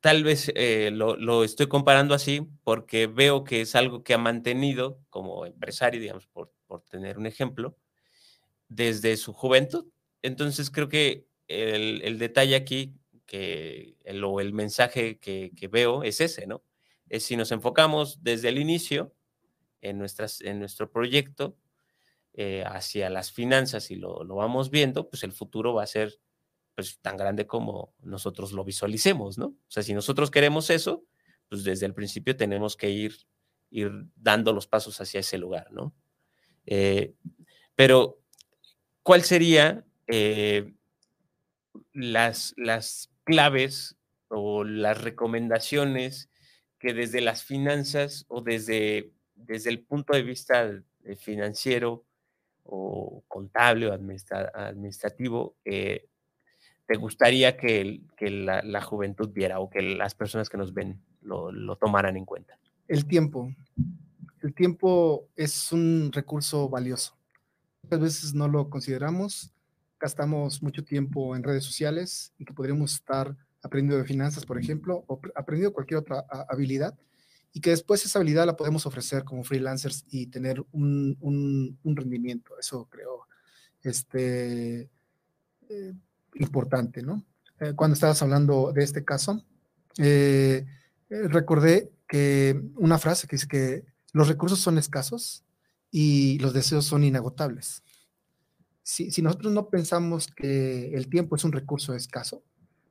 tal vez eh, lo, estoy comparando así porque veo que es algo que ha mantenido como empresario, digamos, por, por tener un ejemplo, desde su juventud. Entonces creo que el, el detalle aquí que el, o el mensaje que, que, veo es ese, ¿no? Es si nos enfocamos desde el inicio en, nuestras, en nuestro proyecto eh, hacia las finanzas y lo, lo, vamos viendo, pues el futuro va a ser pues, tan grande como nosotros lo visualicemos, ¿no? O sea, si nosotros queremos eso, pues desde el principio tenemos que ir, ir dando los pasos hacia ese lugar, ¿no? Eh, pero, ¿cuál sería eh, las, las claves o las recomendaciones que desde las finanzas o desde, desde el punto de vista financiero o contable o administrativo eh, te gustaría que, la, juventud viera o que las personas que nos ven lo, lo tomaran en cuenta? El tiempo. El tiempo es un recurso valioso. Muchas veces no lo consideramos, gastamos mucho tiempo en redes sociales y que podríamos estar aprendiendo de finanzas, por ejemplo, o aprendiendo cualquier otra habilidad, y que después esa habilidad la podemos ofrecer como freelancers y tener un, un, un rendimiento. Eso creo este, eh, importante, ¿no? Eh, cuando estabas hablando de este caso, eh, eh, recordé que una frase que dice que los recursos son escasos y los deseos son inagotables. Si, si, nosotros no pensamos que el tiempo es un recurso escaso,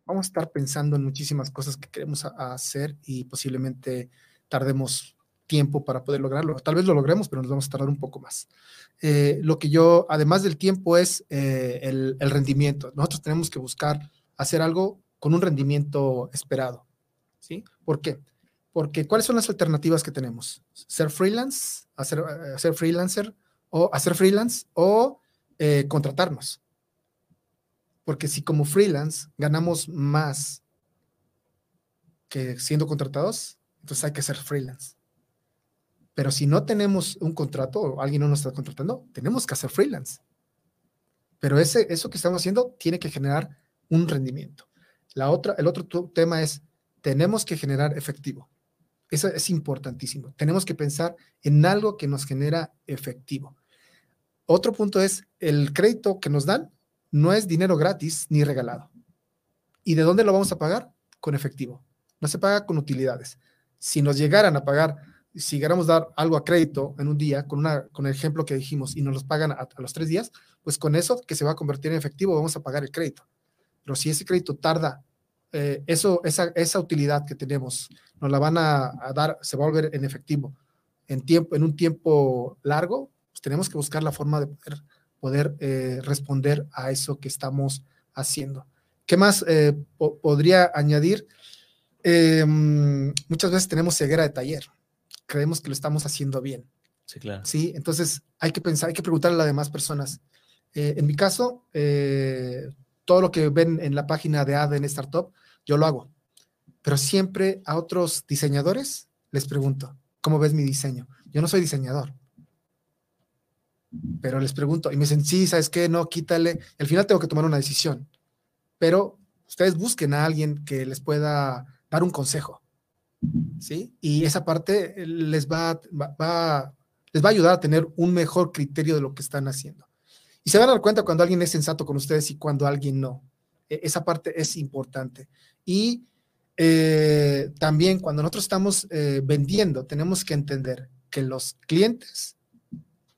vamos a estar pensando en muchísimas cosas que queremos hacer y posiblemente tardemos tiempo para poder lograrlo. Tal vez lo logremos, pero nos vamos a tardar un poco más. Eh, lo que yo, además del tiempo, es eh, el, rendimiento. Nosotros tenemos que buscar hacer algo con un rendimiento esperado. ¿Sí? ¿Por qué? Porque ¿cuáles son las alternativas que tenemos? Ser freelance, hacer, hacer freelancer o hacer freelance o eh, contratarnos. Porque si como freelance ganamos más que siendo contratados, entonces hay que ser freelance. Pero si no tenemos un contrato o alguien no nos está contratando, tenemos que hacer freelance. Pero ese, eso que estamos haciendo tiene que generar un rendimiento. La otra, el otro tema es, tenemos que generar efectivo. Eso es importantísimo. Tenemos que pensar en algo que nos genera efectivo. Otro punto es, el crédito que nos dan no es dinero gratis ni regalado. ¿Y de dónde lo vamos a pagar? Con efectivo. No se paga con utilidades. Si nos llegaran a pagar si queramos dar algo a crédito en un día, con, una, con el ejemplo que dijimos, y nos los pagan a, los tres días, pues con eso que se va a convertir en efectivo vamos a pagar el crédito. Pero si ese crédito tarda, eh, eso, esa, esa utilidad que tenemos, nos la van a, a, dar, se va a volver en efectivo en, tiempo, en un tiempo largo, pues tenemos que buscar la forma de poder, poder eh, responder a eso que estamos haciendo. ¿Qué más eh, po podría añadir? Em, muchas veces tenemos ceguera de taller creemos que lo estamos haciendo bien. Sí, claro. Sí, entonces hay que pensar, hay que preguntarle a las demás personas. Eh, en mi caso, todo lo que ven en la página de ADN Startup, yo lo hago. Pero siempre a otros diseñadores les pregunto, ¿cómo ves mi diseño? Yo no soy diseñador. Pero les pregunto y me dicen, sí, ¿sabes qué? No, quítale. Al final tengo que tomar una decisión. Pero ustedes busquen a alguien que les pueda dar un consejo. ¿sí? Y esa parte eh, les va, va, va, les va a ayudar a tener un mejor criterio de lo que están haciendo. Y se van a dar cuenta cuando alguien es sensato con ustedes y cuando alguien no. E, esa parte es importante. Y eh, también cuando nosotros estamos eh, vendiendo, tenemos que entender que los clientes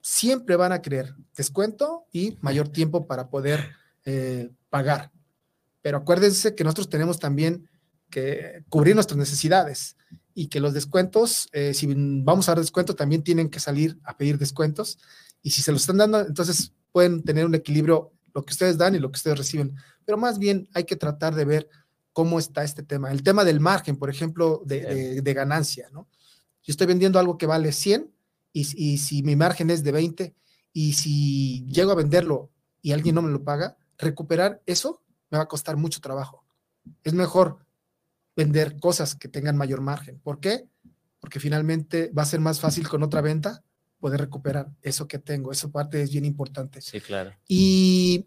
siempre van a querer descuento y mayor tiempo para poder eh, pagar. Pero acuérdense que nosotros tenemos también que cubrir nuestras necesidades y que los descuentos, eh, si vamos a dar descuento, también tienen que salir a pedir descuentos. Y si se los están dando, entonces pueden tener un equilibrio lo que ustedes dan y lo que ustedes reciben. Pero más bien hay que tratar de ver cómo está este tema. El tema del margen, por ejemplo, de, de, de ganancia, ¿no? Yo estoy vendiendo algo que vale 100 y, y si mi margen es de 20 y si llego a venderlo y alguien no me lo paga, recuperar eso me va a costar mucho trabajo. Es mejor vender cosas que tengan mayor margen. ¿Por qué? Porque finalmente va a ser más fácil con otra venta poder recuperar eso que tengo. Esa parte es bien importante. Sí, claro. Y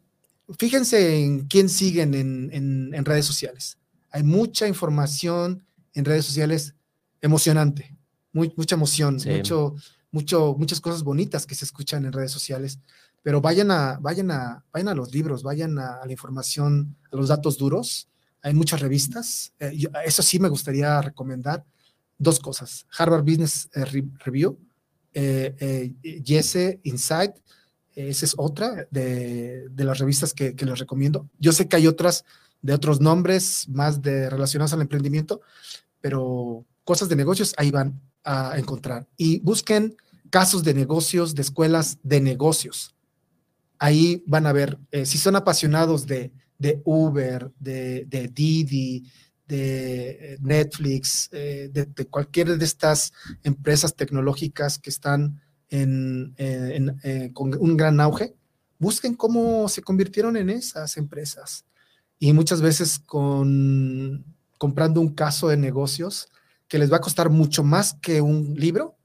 fíjense en quién siguen en, en, en redes sociales. Hay mucha información en redes sociales emocionante, muy, mucha emoción, sí. mucho, mucho, muchas cosas bonitas que se escuchan en redes sociales, pero vayan a, vayan a, vayan a los libros, vayan a, la información, a los datos duros. Hay muchas revistas. Eh, eso sí me gustaría recomendar dos cosas. Harvard Business eh, Review, eh, Jesse Insight, esa es otra de, las revistas que, que, les recomiendo. Yo sé que hay otras de otros nombres más de relacionados al emprendimiento, pero cosas de negocios ahí van a encontrar. Y busquen casos de negocios, de escuelas de negocios. Ahí van a ver, eh, si son apasionados de, Uber, de, Didi, de eh, Netflix, eh, de, cualquiera de estas empresas tecnológicas que están en, con un gran auge, busquen cómo se convirtieron en esas empresas. Y muchas veces con comprando un caso de negocios que les va a costar mucho más que un libro,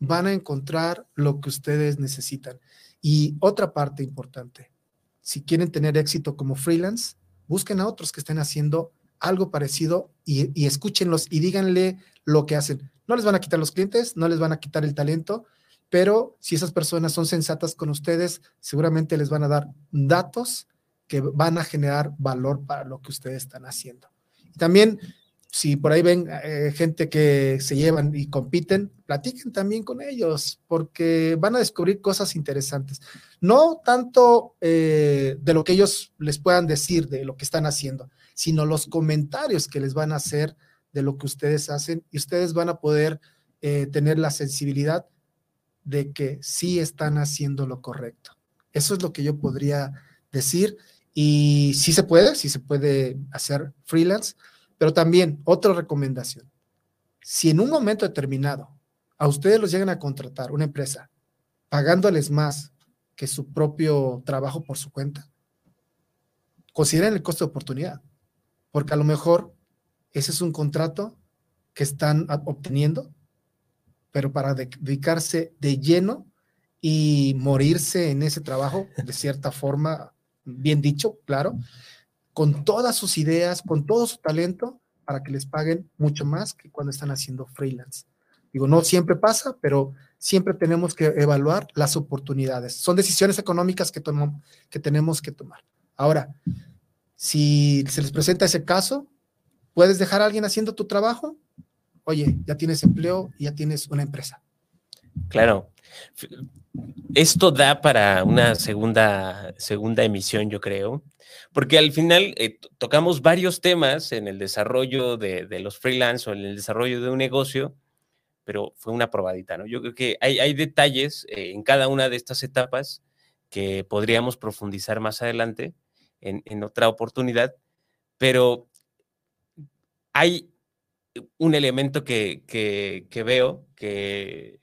van a encontrar lo que ustedes necesitan. Y otra parte importante, si quieren tener éxito como freelance, busquen a otros que estén haciendo algo parecido y, escúchenlos y díganle lo que hacen. No les van a quitar los clientes, no les van a quitar el talento, pero si esas personas son sensatas con ustedes, seguramente les van a dar datos que van a generar valor para lo que ustedes están haciendo. Y también si por ahí ven eh, gente que se llevan y compiten, platiquen también con ellos, porque van a descubrir cosas interesantes. No tanto eh, de lo que ellos les puedan decir de lo que están haciendo, sino los comentarios que les van a hacer de lo que ustedes hacen y ustedes van a poder eh, tener la sensibilidad de que sí están haciendo lo correcto. Eso es lo que yo podría decir. Y sí se puede, sí se puede hacer freelance pero también, otra recomendación, si en un momento determinado a ustedes los llegan a contratar una empresa pagándoles más que su propio trabajo por su cuenta, consideren el costo de oportunidad, porque a lo mejor ese es un contrato que están obteniendo, pero para dedicarse de lleno y morirse en ese trabajo, de cierta forma, bien dicho, claro, con todas sus ideas, con todo su talento, para que les paguen mucho más que cuando están haciendo freelance. Digo, no siempre pasa, pero siempre tenemos que evaluar las oportunidades. Son decisiones económicas que, que tenemos que tomar. Ahora, si se les presenta ese caso, ¿puedes dejar a alguien haciendo tu trabajo? Oye, ya tienes empleo y ya tienes una empresa. Claro. Esto da para una segunda, segunda emisión, yo creo, porque al final eh, tocamos varios temas en el desarrollo de, los freelance o en el desarrollo de un negocio, pero fue una probadita, ¿no? Yo creo que hay, detalles eh, en cada una de estas etapas que podríamos profundizar más adelante en, otra oportunidad, pero hay un elemento que, que veo que,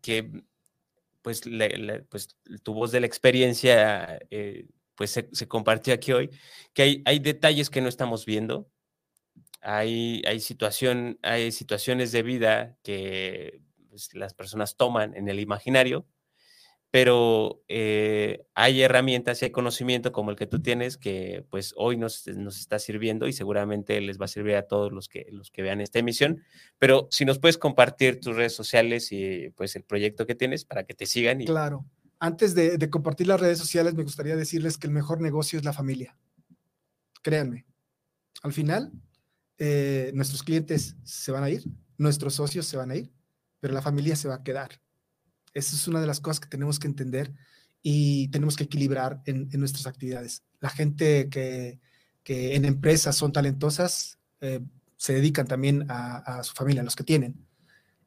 que pues, pues, tu voz de la experiencia eh, pues se, compartió aquí hoy, que hay, hay detalles que no estamos viendo, hay, hay, situación, hay situaciones de vida que pues, las personas toman en el imaginario pero eh, hay herramientas y hay conocimiento como el que tú tienes que pues hoy nos, está sirviendo y seguramente les va a servir a todos los que, los que vean esta emisión. Pero si nos puedes compartir tus redes sociales y pues el proyecto que tienes para que te sigan. Claro. Antes de, de compartir las redes sociales, me gustaría decirles que el mejor negocio es la familia. Créanme. Al final, eh, nuestros clientes se van a ir, nuestros socios se van a ir, pero la familia se va a quedar. Esa es una de las cosas que tenemos que entender y tenemos que equilibrar en, nuestras actividades. La gente que, en empresas son talentosas eh, se dedican también a, su familia, los que tienen.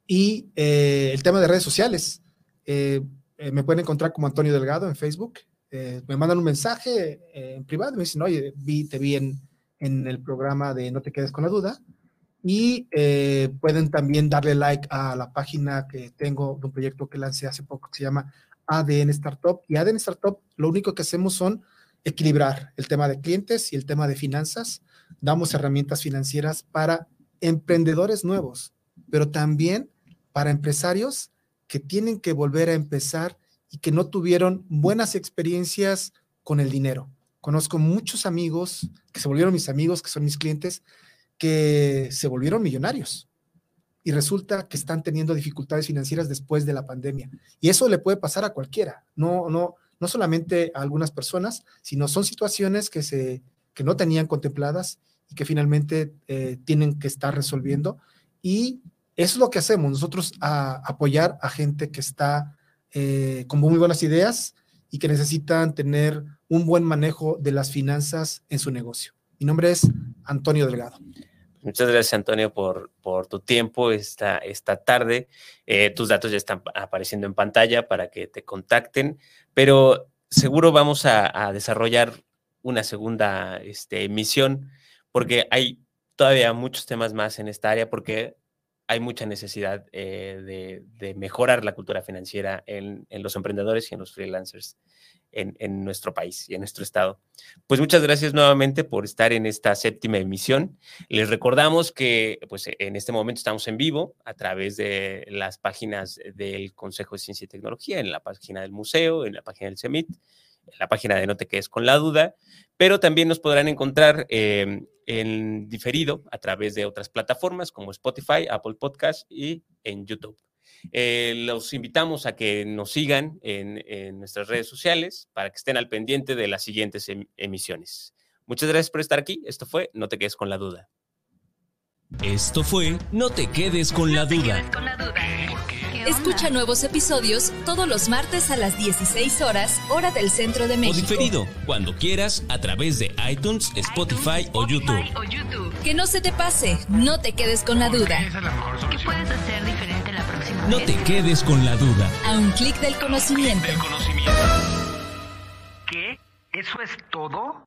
Y eh, el tema de redes sociales. Eh, me pueden encontrar como Antonio Delgado en Facebook. me mandan un mensaje en privado, me dicen, oye, vi, te vi en, en el programa de No te quedes con la duda y eh, pueden también darle like a la página que tengo de un proyecto que lancé hace poco que se llama ADN Startup. Y ADN Startup lo único que hacemos son equilibrar el tema de clientes y el tema de finanzas. Damos herramientas financieras para emprendedores nuevos, pero también para empresarios que tienen que volver a empezar y que no tuvieron buenas experiencias con el dinero. Conozco muchos amigos que se volvieron mis amigos, que son mis clientes, que se volvieron millonarios y resulta que están teniendo dificultades financieras después de la pandemia. Y eso le puede pasar a cualquiera. No, no, no solamente a algunas personas, sino son situaciones que, se, que no tenían contempladas y que finalmente eh, tienen que estar resolviendo. Y eso es lo que hacemos, nosotros a, apoyar a gente que está eh, con muy buenas ideas y que necesitan tener un buen manejo de las finanzas en su negocio. Mi nombre es Antonio Delgado. Muchas gracias, Antonio, por, por tu tiempo esta, esta tarde. Eh, tus datos ya están apareciendo en pantalla para que te contacten, pero seguro vamos a, desarrollar una segunda este, emisión porque hay todavía muchos temas más en esta área porque hay mucha necesidad eh, de, mejorar la cultura financiera en, en, los emprendedores y en los freelancers en, nuestro país y en nuestro estado. Pues muchas gracias nuevamente por estar en esta séptima emisión. Les recordamos que pues, en este momento estamos en vivo a través de las páginas del Consejo de Ciencia y Tecnología, en la página del museo, en la página del CEMIT, en la página de No te quedes con la duda, pero también nos podrán encontrar em, en diferido a través de otras plataformas como Spotify, Apple Podcast y en YouTube. Eh, los invitamos a que nos sigan en, nuestras redes sociales para que estén al pendiente de las siguientes em, emisiones. Muchas gracias por estar aquí. Esto fue No te quedes con la duda. Esto fue No te quedes con, la, duda. Escucha nuevos episodios todos los martes a las 16 horas, hora del centro de México. O diferido, cuando quieras, a través de iTunes, Spotify, o, YouTube. Que no se te pase, no te quedes con la duda. ¿Qué puedes hacer diferente la próxima No te quedes con la duda. A un clic del conocimiento. ¿Qué? ¿Eso es todo?